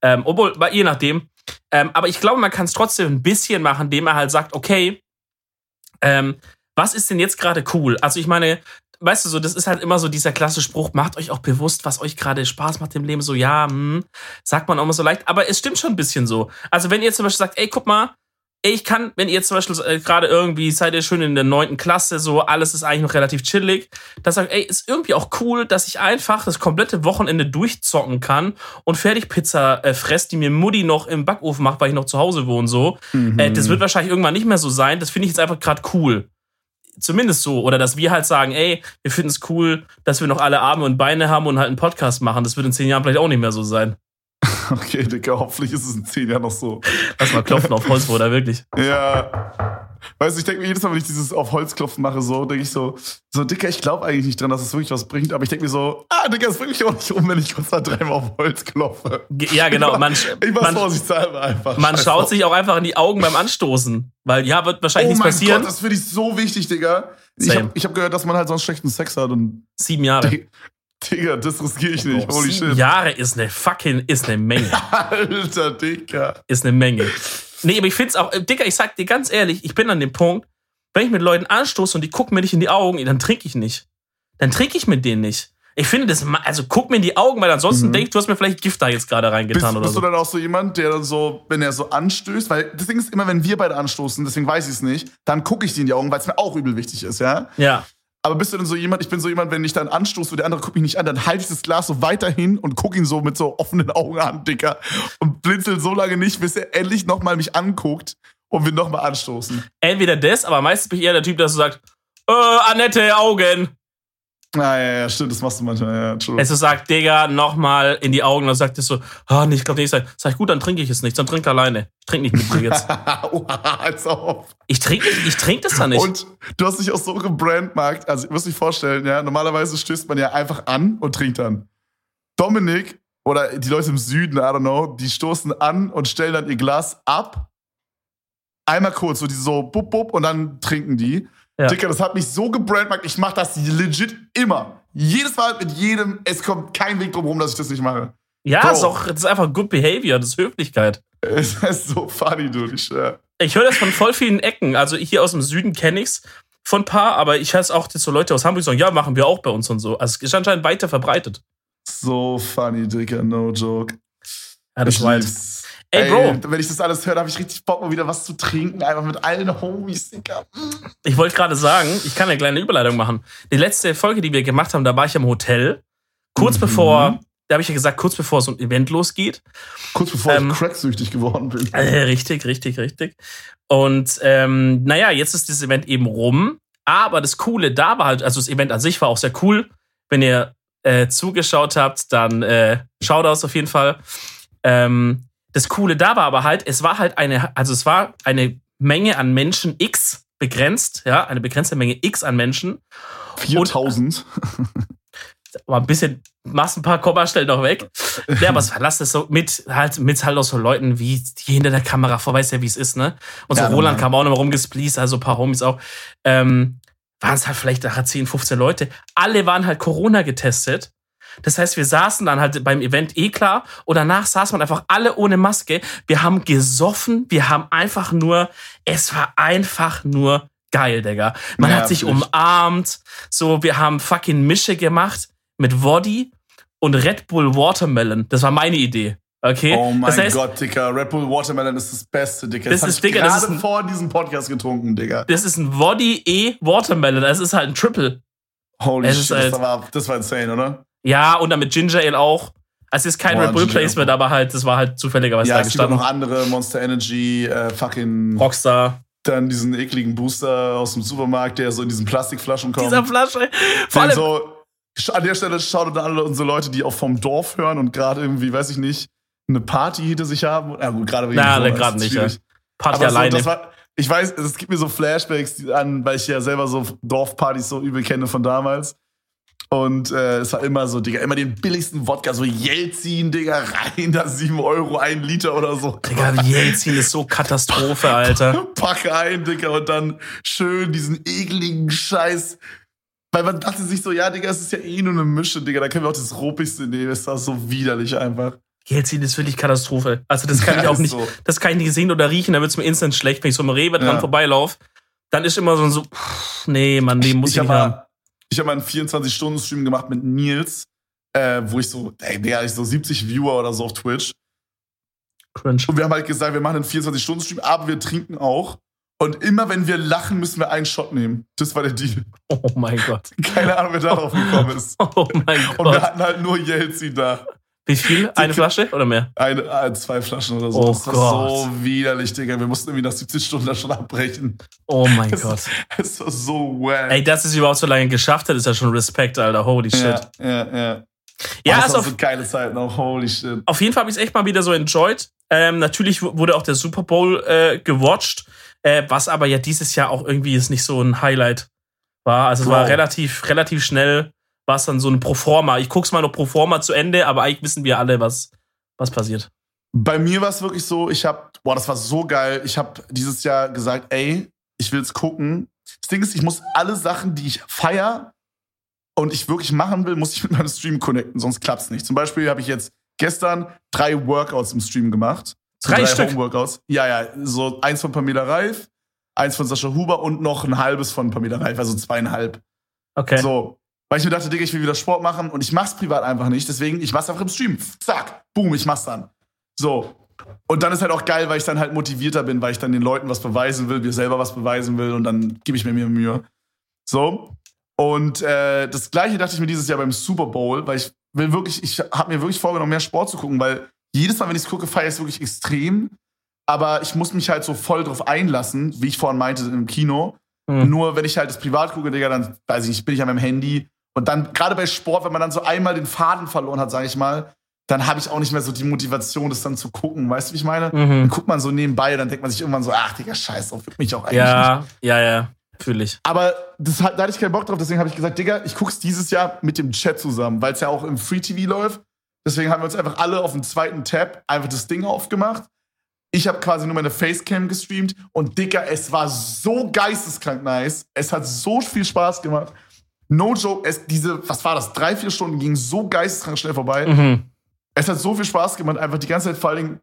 Ähm, obwohl, bei- je nachdem. Ähm, aber ich glaube, man kann es trotzdem ein bisschen machen, indem er halt sagt, okay, ähm, was ist denn jetzt gerade cool? Also ich meine, weißt du so, das ist halt immer so dieser klassische Spruch, macht euch auch bewusst, was euch gerade Spaß macht im Leben. So, ja, hm, sagt man auch immer so leicht. Aber es stimmt schon ein bisschen so. Also wenn ihr zum Beispiel sagt, ey, guck mal, ey, ich kann, wenn ihr zum Beispiel äh, gerade irgendwie seid ihr schön in der neunten Klasse, so alles ist eigentlich noch relativ chillig, dann sagt, ey, ist irgendwie auch cool, dass ich einfach das komplette Wochenende durchzocken kann und Fertigpizza äh, fress, die mir Mutti noch im Backofen macht, weil ich noch zu Hause wohne, so. Äh, das wird wahrscheinlich irgendwann nicht mehr so sein. Das finde ich jetzt einfach gerade cool. Zumindest so. Oder dass wir halt sagen, ey, wir finden es cool, dass wir noch alle Arme und Beine haben und halt einen Podcast machen. Das wird in zehn Jahren vielleicht auch nicht mehr so sein. Okay, Digga, hoffentlich ist es in 10 Jahren noch so. Lass mal klopfen auf Holz, Bruder, wirklich. Ja. Weißt du, ich denke mir jedes Mal, wenn ich dieses auf Holz klopfen mache, so, denke ich so, so, Dicker, ich glaube eigentlich nicht dran, dass es wirklich was bringt, aber ich denke mir so, ah, Dicker, es bringt mich auch nicht um, wenn ich kurz mal dreimal auf Holz klopfe. Ja, genau. Man, Ich war vorsichtshalber einfach. man schaut drauf. sich auch einfach in die Augen beim Anstoßen. Weil ja, wird wahrscheinlich Oh nichts mein passieren. Gott, das finde ich so wichtig, Digga. Ich Same. habe ich hab gehört, dass man halt sonst schlechten Sex hat und Sieben Jahre. Digga, das riskiere ich nicht. Holy Sieben shit. Jahre ist eine fucking, ist eine Menge. Alter, Digga. ist eine Menge. Nee, aber ich find's auch, äh, Dicker, ich sag dir ganz ehrlich, ich bin an dem Punkt, wenn ich mit Leuten anstoße und die gucken mir nicht in die Augen, dann trinke ich nicht. Dann trinke ich mit denen nicht. Ich finde das, also guck mir in die Augen, weil ansonsten Mhm. denk ich, du hast mir vielleicht Gift da jetzt gerade Bist, reingetan oder bist so. du dann auch so jemand, der dann so, wenn er so anstößt, weil das Ding ist immer, wenn wir beide anstoßen, deswegen weiß ich es nicht, dann gucke ich dir in die Augen, weil es mir auch übel wichtig ist, ja? Ja. Aber bist du denn so jemand, ich bin so jemand, wenn ich dann anstoße und der andere guckt mich nicht an, dann halte ich das Glas so weiterhin und gucke ihn so mit so offenen Augen an, Dicker. Und blinzel so lange nicht, bis er endlich nochmal mich anguckt und wir nochmal anstoßen. Entweder das, aber meistens bin ich eher der Typ, der so sagt, äh, Annette, Augen. Ah, ja, ja, stimmt, das machst du manchmal, ja, true. Es so sagt, Digga, nochmal in die Augen. Dann sagt es so, ah, nee, ich glaube nicht. Sag, sag ich, gut, dann trinke ich es nicht. Dann trink alleine. Ich trinke nicht mit dir jetzt. Als auf. Ich trinke ich trink das dann nicht. Und du hast dich auch so gebrandmarkt, also ich muss dich vorstellen, ja, normalerweise stößt man ja einfach an und trinkt dann. Dominik oder die Leute im Süden, I don't know, die stoßen an und stellen dann ihr Glas ab. Einmal kurz, so die so bub bub und dann trinken die. Ja. Dicker, das hat mich so gebrandmarkt, ich mach das legit immer. Jedes Mal mit jedem, es kommt kein Weg drum rum, dass ich das nicht mache. ja, Bro. ist auch, das ist einfach Good Behavior, das ist Höflichkeit. Es ist so funny, du. Ich, äh, Ich höre das von voll vielen Ecken. Also hier aus dem Süden kenne ich's von ein paar, aber ich höre es auch so Leute aus Hamburg sagen, ja, machen wir auch bei uns und so. Also es ist anscheinend weiter verbreitet. So funny, Digga, no joke. Ja, das Ich Ey, Bro. Wenn ich das alles höre, habe ich richtig Bock, mal wieder was zu trinken. Einfach mit allen Homies, Digga. Ich wollte gerade sagen, ich kann eine kleine Überleitung machen. Die letzte Folge, die wir gemacht haben, da war ich im Hotel. Kurz Mhm. bevor, da habe ich ja gesagt, kurz bevor so ein Event losgeht. Kurz bevor Ähm, ich cracksüchtig geworden bin. Äh, richtig, richtig, richtig. Und ähm, naja, jetzt ist dieses Event eben rum. Aber das Coole da war halt, also das Event an sich war auch sehr cool. Wenn ihr äh, zugeschaut habt, dann äh, schaut aus auf jeden Fall. Ähm, das Coole da war aber halt, es war halt eine, also es war eine Menge an Menschen X begrenzt, ja, eine begrenzte Menge X an Menschen. 4000. war ein bisschen, machst ein paar Kommastellen noch weg. Ja, aber es verlasst es so mit halt, mit halt auch so Leuten wie die hinter der Kamera vor, weißt ja, wie es ist, ne? Und so Ja, Roland normal. kam auch noch mal rumgespleased, also ein paar Homies auch. Ähm, waren es halt vielleicht nachher 10, 15 Leute. Alle waren halt Corona getestet. Das heißt, wir saßen dann halt beim Event eh klar und danach saß man einfach alle ohne Maske. Wir haben gesoffen, wir haben einfach nur, es war einfach nur geil, Digga. Man Ja, hat sich umarmt, so, wir haben fucking Mische gemacht mit Woddy und Red Bull Watermelon. Das war meine Idee. Okay? Oh mein das heißt, Gott, Digga. Red Bull Watermelon ist das Beste, Digga. Das hab ist, ich Digga, das gerade ist ein- vor diesem Podcast getrunken, Digga. das ist ein Woddy E Watermelon. Das ist halt ein Triple. Holy Es shit, halt- das, war, das war insane, oder? Ja, und dann mit Ginger Ale auch. Also es ist kein Boah, Red Bull. Placement, aber halt, das war halt zufälligerweise Ja, da es gibt auch gestanden. noch andere, Monster Energy, äh, fucking, Rockstar. dann diesen ekligen Booster aus dem Supermarkt, der so in diesen Plastikflaschen kommt. Dieser Flasche. Vor allem, so, an der Stelle schaut an alle unsere Leute, die auch vom Dorf hören und gerade irgendwie, weiß ich nicht, eine Party hinter sich haben. Ja gut, gerade wegen Na, Corona gerade es nicht, ja. Party Aber so, alleine. das war, ich weiß, es gibt mir so Flashbacks an, weil ich ja selber so Dorfpartys so übel kenne von damals. Und äh, es war immer so, Digga, immer den billigsten Wodka, so Jelzin, Digga, rein, da 7 Euro, ein Liter oder so. Digga, Jelzin ist so Katastrophe, Alter. Pack ein, Digga, und dann schön diesen ekligen Scheiß. Weil man dachte sich so, ja, Digga, es ist ja eh nur eine Mische, Digga, da können wir auch das Ruppigste nehmen. Es war so widerlich einfach. Jelzin ist wirklich Katastrophe. Also das kann ich auch nicht, so. das kann ich nicht sehen oder riechen, da wird's mir instant schlecht, wenn ich so am Rewe dran Ja. vorbeilaufe. Dann ist immer so, so pff, nee, Mann, nee, muss ich, ich nicht habe haben. Ich hab mal einen 24-Stunden-Stream gemacht mit Nils, äh, wo ich so, ey, Digga, ich so 70 Viewer oder so auf Twitch. Cringe. Und wir haben halt gesagt, wir machen einen 24-Stunden-Stream, aber wir trinken auch. Und immer wenn wir lachen, müssen wir einen Shot nehmen. Das war der Deal. Oh mein Gott. Keine Ahnung, wer darauf gekommen ist. Oh mein Und wir Gott. hatten halt nur Jelzin da. Wie viel? Eine Flasche oder mehr? Eine, äh, zwei Flaschen oder so. Oh das war Gott. so widerlich, Digga. Wir mussten irgendwie nach 70 Stunden da schon abbrechen. Oh mein Das- Gott. Es war so wack. Ey, dass es überhaupt so lange geschafft hat, ist ja schon Respekt, Alter. Holy shit. ja, ja, ja. Ja, ist es war auf, so geile Zeiten auch. Holy shit. auf jeden Fall habe ich es echt mal wieder so enjoyed. Ähm, natürlich wurde auch der Super Bowl äh, gewatcht, äh, was aber ja dieses Jahr auch irgendwie ist nicht so ein Highlight war. Also es war Bro. relativ, relativ schnell, war es dann so ein Proforma. Ich guck's mal noch Proforma zu Ende, aber eigentlich wissen wir alle, was, was passiert. Bei mir war es wirklich so, ich habe, boah, das war so geil. Ich habe dieses Jahr gesagt, ey, ich will's gucken. Das Ding ist, ich muss alle Sachen, die ich feier und ich wirklich machen will, muss ich mit meinem Stream connecten, sonst klappt's nicht. Zum Beispiel habe ich jetzt gestern drei Workouts im Stream gemacht. So Drei Stück? Home-Workouts. Ja, ja, so eins von Pamela Reif, eins von Sascha Huber und noch ein halbes von Pamela Reif, also zweieinhalb. Okay. So. Weil ich mir dachte, Digga, ich will wieder Sport machen und ich mach's privat einfach nicht. Deswegen, ich mach's einfach im Stream. Zack, boom, ich mach's dann. So. Und dann ist halt auch geil, weil ich dann halt motivierter bin, weil ich dann den Leuten was beweisen will, mir selber was beweisen will und dann gebe ich mir mehr Mühe. So. Und äh, das gleiche dachte ich mir dieses Jahr beim Super Bowl, weil ich will wirklich, ich habe mir wirklich vorgenommen, mehr Sport zu gucken, weil jedes Mal, wenn ich es gucke, feiere ich es wirklich extrem. Aber ich muss mich halt so voll drauf einlassen, wie ich vorhin meinte im Kino. Hm. Nur wenn ich halt das privat gucke, Digga, dann weiß ich nicht, bin ich an meinem Handy. Und dann, gerade bei Sport, wenn man dann so einmal den Faden verloren hat, sage ich mal, dann habe ich auch nicht mehr so die Motivation, das dann zu gucken. Weißt du, wie ich meine? Dann Mhm. guckt man so nebenbei, dann denkt man sich irgendwann so, ach, Digga, scheiß drauf, mich auch eigentlich nicht. Ja, ja, ja. Fühle ich. Aber das, da hatte ich keinen Bock drauf, deswegen habe ich gesagt, Digga, ich guck's dieses Jahr mit dem Chat zusammen, weil es ja auch im Free TV läuft. Deswegen haben wir uns einfach alle auf dem zweiten Tab einfach das Ding aufgemacht. Ich habe quasi nur meine Facecam gestreamt und Digga, es war so geisteskrank nice. Es hat so viel Spaß gemacht. No joke, es, diese, was war das? Drei, vier Stunden ging so geisteskrank schnell vorbei. Mhm. Es hat so viel Spaß gemacht, einfach die ganze Zeit vor allen Dingen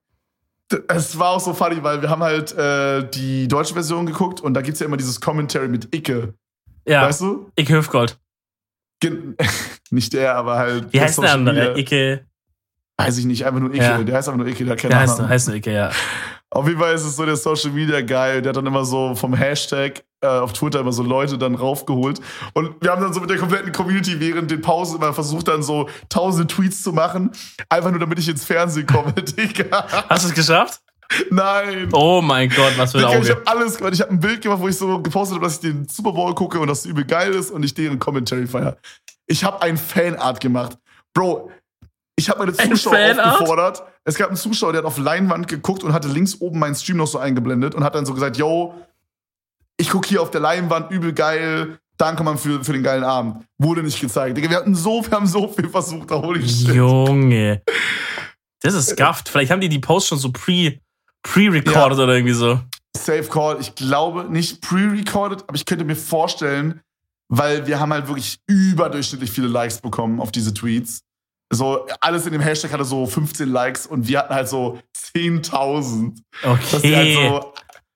es war auch so funny, weil wir haben halt äh, die deutsche Version geguckt und da gibt's ja immer dieses Commentary mit Icke. Ja, Weißt du? Icke Hüfgold. Gen nicht der, aber halt. Wie der heißt der andere? Icke. Weiß ich nicht, einfach nur Icke. Ja. Der heißt einfach nur Icke, der keinen Der heißt, heißt nur Icke, ja. Auf jeden Fall ist es so der Social Media Guy, der hat dann immer so vom Hashtag äh, auf Twitter immer so Leute dann raufgeholt. Und wir haben dann so mit der kompletten Community während den Pausen immer versucht, dann so tausende Tweets zu machen. Einfach nur, damit ich ins Fernsehen komme, Digga. Hast du es geschafft? Nein. Oh mein Gott, was für ein Digga, ich Auge. habe alles gemacht. Ich habe ein Bild gemacht, wo ich so gepostet habe, dass ich den Super Bowl gucke und das übel geil ist und ich deren Commentary feier. Ich habe ein Fanart gemacht. Bro, ich habe meine Ein Zuschauer aufgefordert. Es gab einen Zuschauer, der hat auf Leinwand geguckt und hatte links oben meinen Stream noch so eingeblendet und hat dann so gesagt, yo, ich gucke hier auf der Leinwand, übel geil. Danke, Mann, für, für den geilen Abend. Wurde nicht gezeigt. Digga, wir hatten so, wir haben so viel versucht, da hol ich shit. Junge. Das ist scuffed. Vielleicht haben die die Post schon so pre, pre-recorded oder irgendwie so. Safe Call, ich glaube nicht pre-recorded, aber ich könnte mir vorstellen, weil wir haben halt wirklich überdurchschnittlich viele Likes bekommen auf diese Tweets. So, alles in dem Hashtag hatte so 15 Likes und wir hatten halt so 10.000. Dass die halt Okay. so,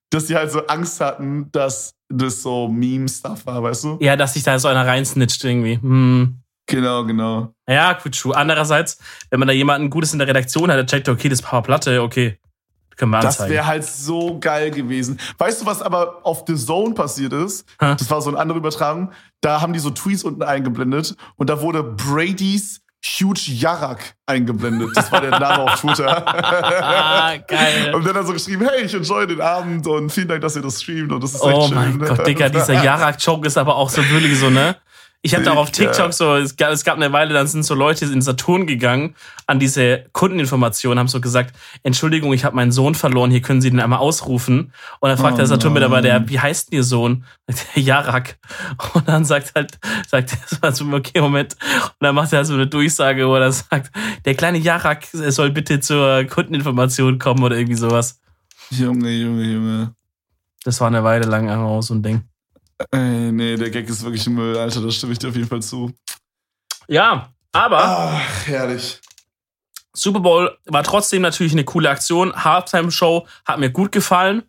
dass die halt so Angst hatten, dass das so Meme-Stuff war, weißt du? Ja, dass sich da so einer reinsnitcht irgendwie. Hm. Genau, genau. Ja, gut, true. Andererseits, wenn man da jemanden Gutes in der Redaktion hat, der checkt, okay, das Papa Platte, okay, können wir Das anzeigen. wäre halt so geil gewesen. Weißt du, was aber auf The Zone passiert ist? Hä? Das war so eine andere Übertragung. Da haben die so Tweets unten eingeblendet und da wurde Brady's Huge Yarak eingeblendet. Das war der Name auf Twitter. ah, geil. Und dann hat er so geschrieben, hey, ich enjoy den Abend und vielen Dank, dass ihr das streamt und das ist echt Oh schön. mein Gott, Digga, dieser Jarak-Joke ist aber auch so wirklich so, ne? Ich habe da auch auf. TikTok so, es gab, es gab eine Weile, dann sind so Leute in Saturn gegangen an diese Kundeninformation, haben so gesagt, Entschuldigung, ich habe meinen Sohn verloren, hier können Sie den einmal ausrufen. Und dann fragt Oh der Saturn-Mitarbeiter, wie heißt denn Ihr Sohn? Jarak. Und dann sagt halt, sagt er so, okay, Moment. Und dann macht er so eine Durchsage, wo er sagt, der kleine Jarak soll bitte zur Kundeninformation kommen oder irgendwie sowas. Junge, Junge, Junge. Das war eine Weile lang einfach so ein Ding. Ey, nee, der Gag ist wirklich Müll, Alter, da stimme ich dir auf jeden Fall zu. Ja, aber Ach, herrlich. Super Bowl war trotzdem natürlich eine coole Aktion. Halftime-Show hat mir gut gefallen.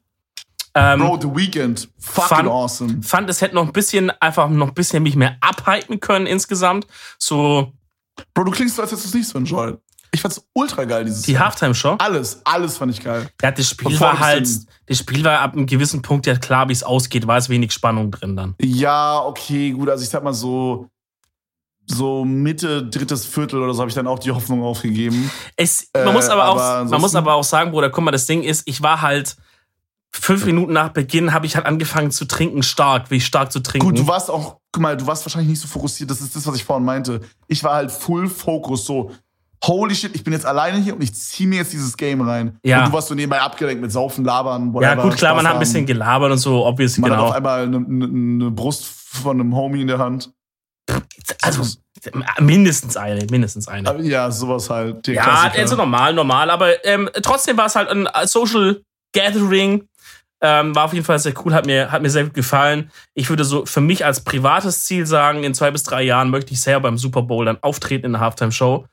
Ähm, Bro, The Weeknd, fucking Fun- awesome. fand, es hätte noch ein bisschen, einfach noch ein bisschen mich mehr abhypen können insgesamt. So Bro, du klingst so, als hättest du es nicht so enjoyed. Ich fand's ultra geil, dieses die. Halftime-Show. Alles, alles fand ich geil. Ja, das Spiel Von war halt, das Spiel war ab einem gewissen Punkt ja klar, wie es ausgeht, war es wenig Spannung drin dann. Ja, okay, gut. Also ich sag mal so, so Mitte, drittes Viertel oder so habe ich dann auch die Hoffnung aufgegeben. Es, man, Äh, muss aber auch, aber man ansonsten- muss aber auch sagen, Bruder, guck mal, das Ding ist, ich war halt fünf Minuten nach Beginn, habe ich halt angefangen zu trinken, stark, wie stark zu trinken. Gut, du warst auch, guck mal, du warst wahrscheinlich nicht so fokussiert. Das ist das, was ich vorhin meinte. Ich war halt full focus, so. Holy shit, ich bin jetzt alleine hier und ich zieh mir jetzt dieses Game rein. Ja. Und du warst so nebenbei abgelenkt mit Saufen, Labern, ja, whatever, gut, klar, man Spaß hat ein bisschen gelabert und so, obviously, Man hat genau. auf einmal eine, eine, eine Brust von einem Homie in der Hand. Also mindestens eine, mindestens eine. Ja, sowas halt. Ja, Klassiker. also normal, normal, aber ähm, trotzdem war es halt ein Social Gathering. Ähm, war auf jeden Fall sehr cool, hat mir, hat mir sehr gut gefallen. Ich würde so für mich als privates Ziel sagen, in zwei bis drei Jahren möchte ich sehr beim Super Bowl dann auftreten in der Halftime-Show.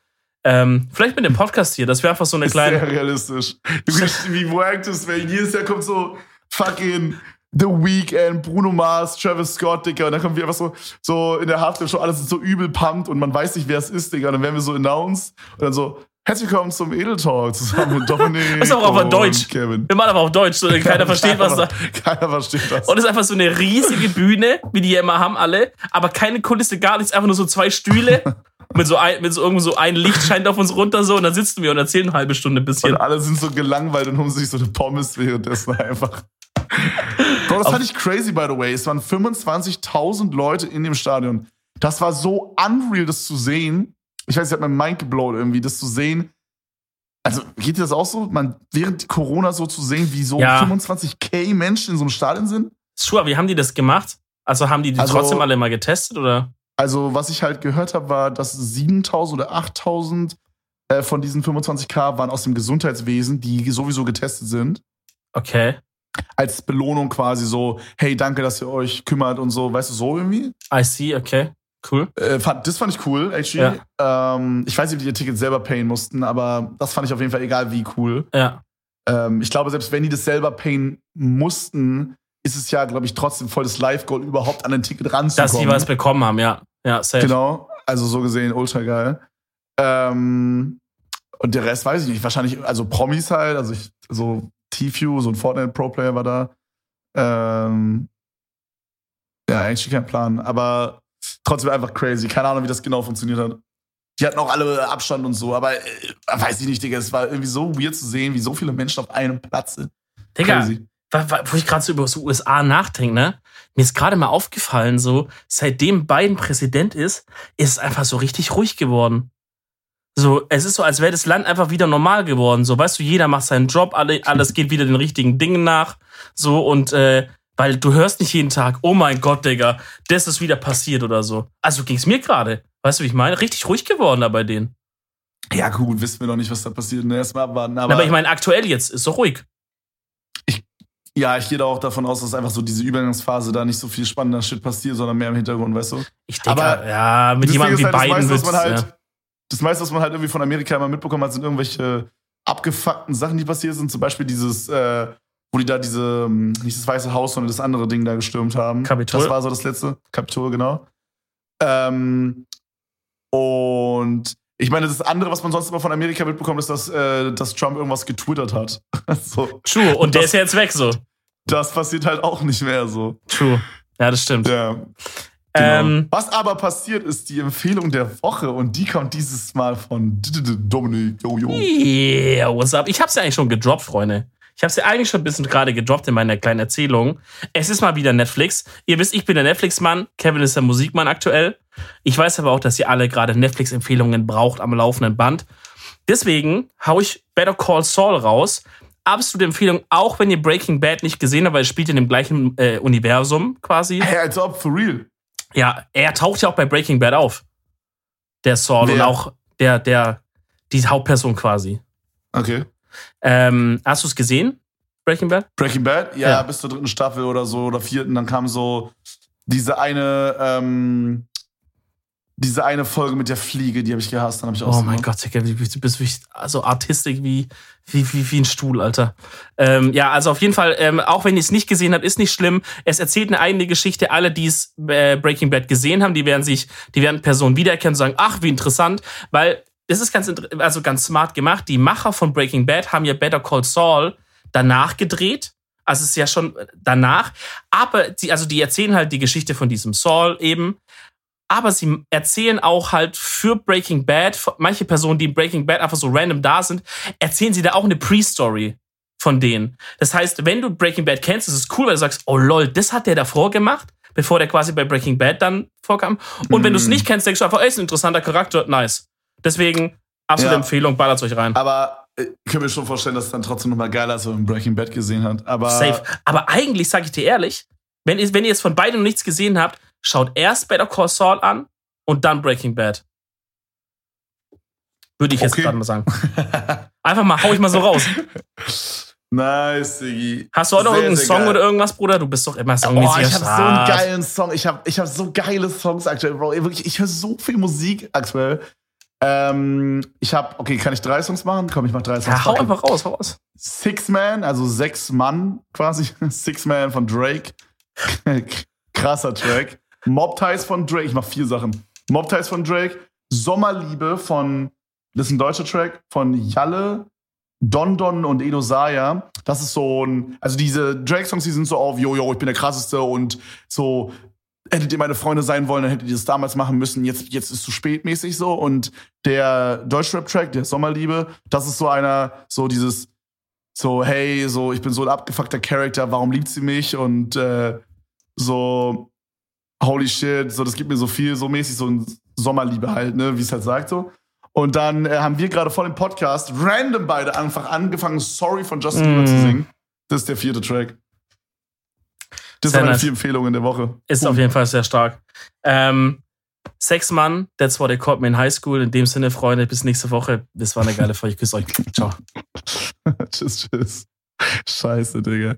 Ähm, vielleicht mit dem Podcast hier, das wäre einfach so eine ist kleine. sehr realistisch. Wie wack das wäre. Jedes Jahr kommt so fucking The Weeknd, Bruno Mars, Travis Scott, Digga. Und dann kommen wir einfach so, so in der Halftime-Show, alles ist so übel pumped und man weiß nicht, wer es ist, Digga. Und dann werden wir so announced und dann so, herzlich willkommen zum Edel Talk zusammen mit Dominik Das ist auch auf Deutsch. Kevin. Wir machen aber auf Deutsch, so, keiner versteht, was da. Keiner versteht das. Und es ist einfach so eine riesige Bühne, wie die ja immer haben alle, aber keine Kulisse, gar nichts, einfach nur so zwei Stühle. Mit so, ein, mit so irgendwo so ein Licht scheint auf uns runter so und dann sitzen wir und erzählen eine halbe Stunde ein bisschen. Und alle sind so gelangweilt und holen sich so eine Pommes währenddessen einfach. Bro, das fand ich crazy, by the way. Es waren 25.000 Leute in dem Stadion. Das war so unreal, das zu sehen. Ich weiß, ich hab mein Mind geblowt irgendwie, das zu sehen. Also, geht dir das auch so? Man, während Corona so zu sehen, wie so Ja. 25k Menschen in so einem Stadion sind? Sure, wie haben die das gemacht? Also haben die die Also- trotzdem alle mal getestet oder? Also, was ich halt gehört habe, war, dass 7000 oder 8000 äh, von diesen 25k waren aus dem Gesundheitswesen, die sowieso getestet sind. Okay. als Belohnung quasi so, hey, danke, dass ihr euch kümmert und so, weißt du, so irgendwie. I see, okay. Cool. Äh, fand, das fand ich cool, actually. Ähm, ich weiß nicht, ob die ihr Ticket selber payen mussten, aber das fand ich auf jeden Fall egal, wie cool. Ja. ähm, ich glaube, selbst wenn die das selber payen mussten, ist es ja, glaube ich, trotzdem voll das Live-Goal, überhaupt an ein Ticket ranzukommen. Dass die was bekommen haben, ja. Ja, safe. Genau, also so gesehen ultra geil. Ähm, und der Rest weiß ich nicht. Wahrscheinlich, also Promis halt, also ich, so T-View, so ein Fortnite-Pro-Player war da. Ähm, ja, eigentlich kein Plan, aber trotzdem einfach crazy. Keine Ahnung, wie das genau funktioniert hat. Die hatten auch alle Abstand und so, aber äh, weiß ich nicht, Digga. Es war irgendwie so weird zu sehen, wie so viele Menschen auf einem Platz sind. Digga, Crazy. Wo ich gerade so über so USA nachdenke, ne? Mir ist gerade mal aufgefallen, so, seitdem Biden Präsident ist, ist es einfach so richtig ruhig geworden. So, es ist so, als wäre das Land einfach wieder normal geworden. So, weißt du, jeder macht seinen Job, alle, alles geht wieder den richtigen Dingen nach. So, und äh, weil du hörst nicht jeden Tag, oh mein Gott, Digga, das ist wieder passiert oder so. Also ging's mir gerade. Weißt du, wie ich meine? Richtig ruhig geworden da bei denen. Ja, gut, wissen wir noch nicht, was da passiert. Ne, Erstmal abwarten. Aber, Aber, ich meine, aktuell jetzt ist doch ruhig. Ja, ich gehe da auch davon aus, dass einfach so diese Übergangsphase da nicht so viel spannender Shit passiert, sondern mehr im Hintergrund, weißt du? Ich denke, Aber ja, mit jemandem wie halt, Biden das meiste, was wird's, man halt, ja. das meiste, was man halt irgendwie von Amerika immer mitbekommen hat, sind irgendwelche abgefuckten Sachen, die passiert sind. Zum Beispiel dieses, äh, wo die da diese, ähm, nicht das Weiße Haus, sondern das andere Ding da gestürmt haben. Kapitol. Das war so das letzte. Kapitol, genau. Ähm, und ich meine, das andere, was man sonst immer von Amerika mitbekommt, ist, dass, äh, dass Trump irgendwas getwittert hat. so, True. Und der Das- ist ja jetzt weg so. Das passiert halt auch nicht mehr so. True. Ja, das stimmt. Ja. Genau. Ähm, Was aber passiert, ist die Empfehlung der Woche und die kommt dieses Mal von Dominik. Yo. yeah, what's up? Ich hab's ja eigentlich schon gedroppt, Freunde. Ich hab's ja eigentlich schon ein bisschen gerade gedroppt in meiner kleinen Erzählung. Es ist mal wieder Netflix. Ihr wisst, ich bin der Netflix-Mann. Kevin ist der Musikmann aktuell. Ich weiß aber auch, dass ihr alle gerade Netflix-Empfehlungen braucht am laufenden Band. Deswegen hau ich Better Call Saul raus. Absolute Empfehlung, auch wenn ihr Breaking Bad nicht gesehen habt, weil es spielt in dem gleichen äh, Universum quasi. Hey, als ob, for real. Ja, er taucht ja auch bei Breaking Bad auf. Der Saul und Wer? auch der, der, die Hauptperson quasi. Okay. Ähm, hast du es gesehen? Breaking Bad? Breaking Bad, ja, Ja. bis zur dritten Staffel oder so oder vierten, dann kam so diese eine, ähm, diese eine Folge mit der Fliege, die habe ich gehasst, dann habe ich Oh mein Gott, Digga, du bist, wirklich so artistik wie, wie, wie, wie ein Stuhl, Alter. Ähm, ja, also auf jeden Fall, ähm, auch wenn ihr es nicht gesehen habt, ist nicht schlimm. Es erzählt eine eigene Geschichte. Alle, die es äh, Breaking Bad gesehen haben, die werden sich, die werden Personen wiedererkennen und sagen, ach, wie interessant, weil das ist ganz, also ganz smart gemacht. Die Macher von Breaking Bad haben ja Better Call Saul danach gedreht. Also es ist ja schon danach. Aber die, also die erzählen halt die Geschichte von diesem Saul eben. Aber sie erzählen auch halt für Breaking Bad, manche Personen, die in Breaking Bad einfach so random da sind, erzählen sie da auch eine Pre-Story von denen. Das heißt, wenn du Breaking Bad kennst, ist es cool, weil du sagst, oh lol, das hat der davor gemacht, bevor der quasi bei Breaking Bad dann vorkam. Und wenn du es nicht kennst, denkst du einfach, ey, ist ein interessanter Charakter, nice. Deswegen, absolute Ja. Empfehlung, ballert euch rein. Aber äh, ich kann mir schon vorstellen, dass es dann trotzdem nochmal geiler ist, wenn man Breaking Bad gesehen hat. Aber Safe. Aber eigentlich, sage ich dir ehrlich, wenn ihr, wenn ihr jetzt von beiden nichts gesehen habt, schaut erst Better Call Saul an und dann Breaking Bad. Würde ich jetzt Okay. gerade mal sagen. Einfach mal, hau ich mal so raus. nice, Diggi. Hast du auch noch Sehr, irgendeinen sehr Song geil. oder irgendwas, Bruder? Du bist doch immer Oh, songmäßiger ich habe so einen geilen Song. Ich habe ich hab so geile Songs aktuell, Bro. Wirklich, ich höre so viel Musik aktuell. Ähm, ich habe, okay, kann ich drei Songs machen? Komm, ich mach drei Songs. Ja, hau it. einfach raus, hau raus. Six Man, also sechs Mann quasi. Six Man von Drake. Krasser Track. Mob Ties von Drake. Ich mach vier Sachen. Mob Ties von Drake. Sommerliebe von, das ist ein deutscher Track, von Jalle, Don Don und Edo Saya. Das ist so ein, also diese Drake-Songs, die sind so auf, yo, yo, ich bin der krasseste und so, hättet ihr meine Freunde sein wollen, dann hättet ihr das damals machen müssen. Jetzt, jetzt ist zu spät mäßig so. Und der Deutschrap-Track, der Sommerliebe, das ist so einer, so dieses, so, hey, so, ich bin so ein abgefuckter Charakter, warum liebt sie mich? Und äh, so, holy shit, so, das gibt mir so viel, so mäßig, so ein Sommerliebe halt, ne, wie es halt sagt so. Und dann äh, haben wir gerade vor dem Podcast random beide einfach angefangen, Sorry von Justin Bieber Mm. zu singen. Das ist der vierte Track. Das sind meine nice. vier Empfehlungen der Woche. Ist auf jeden Fall sehr stark. Ähm, Sechs Mann, that's what they called me in high school. In dem Sinne, Freunde, bis nächste Woche. Das war eine geile Folge. Ich küsse euch. Ciao. tschüss, tschüss. Scheiße, Digga.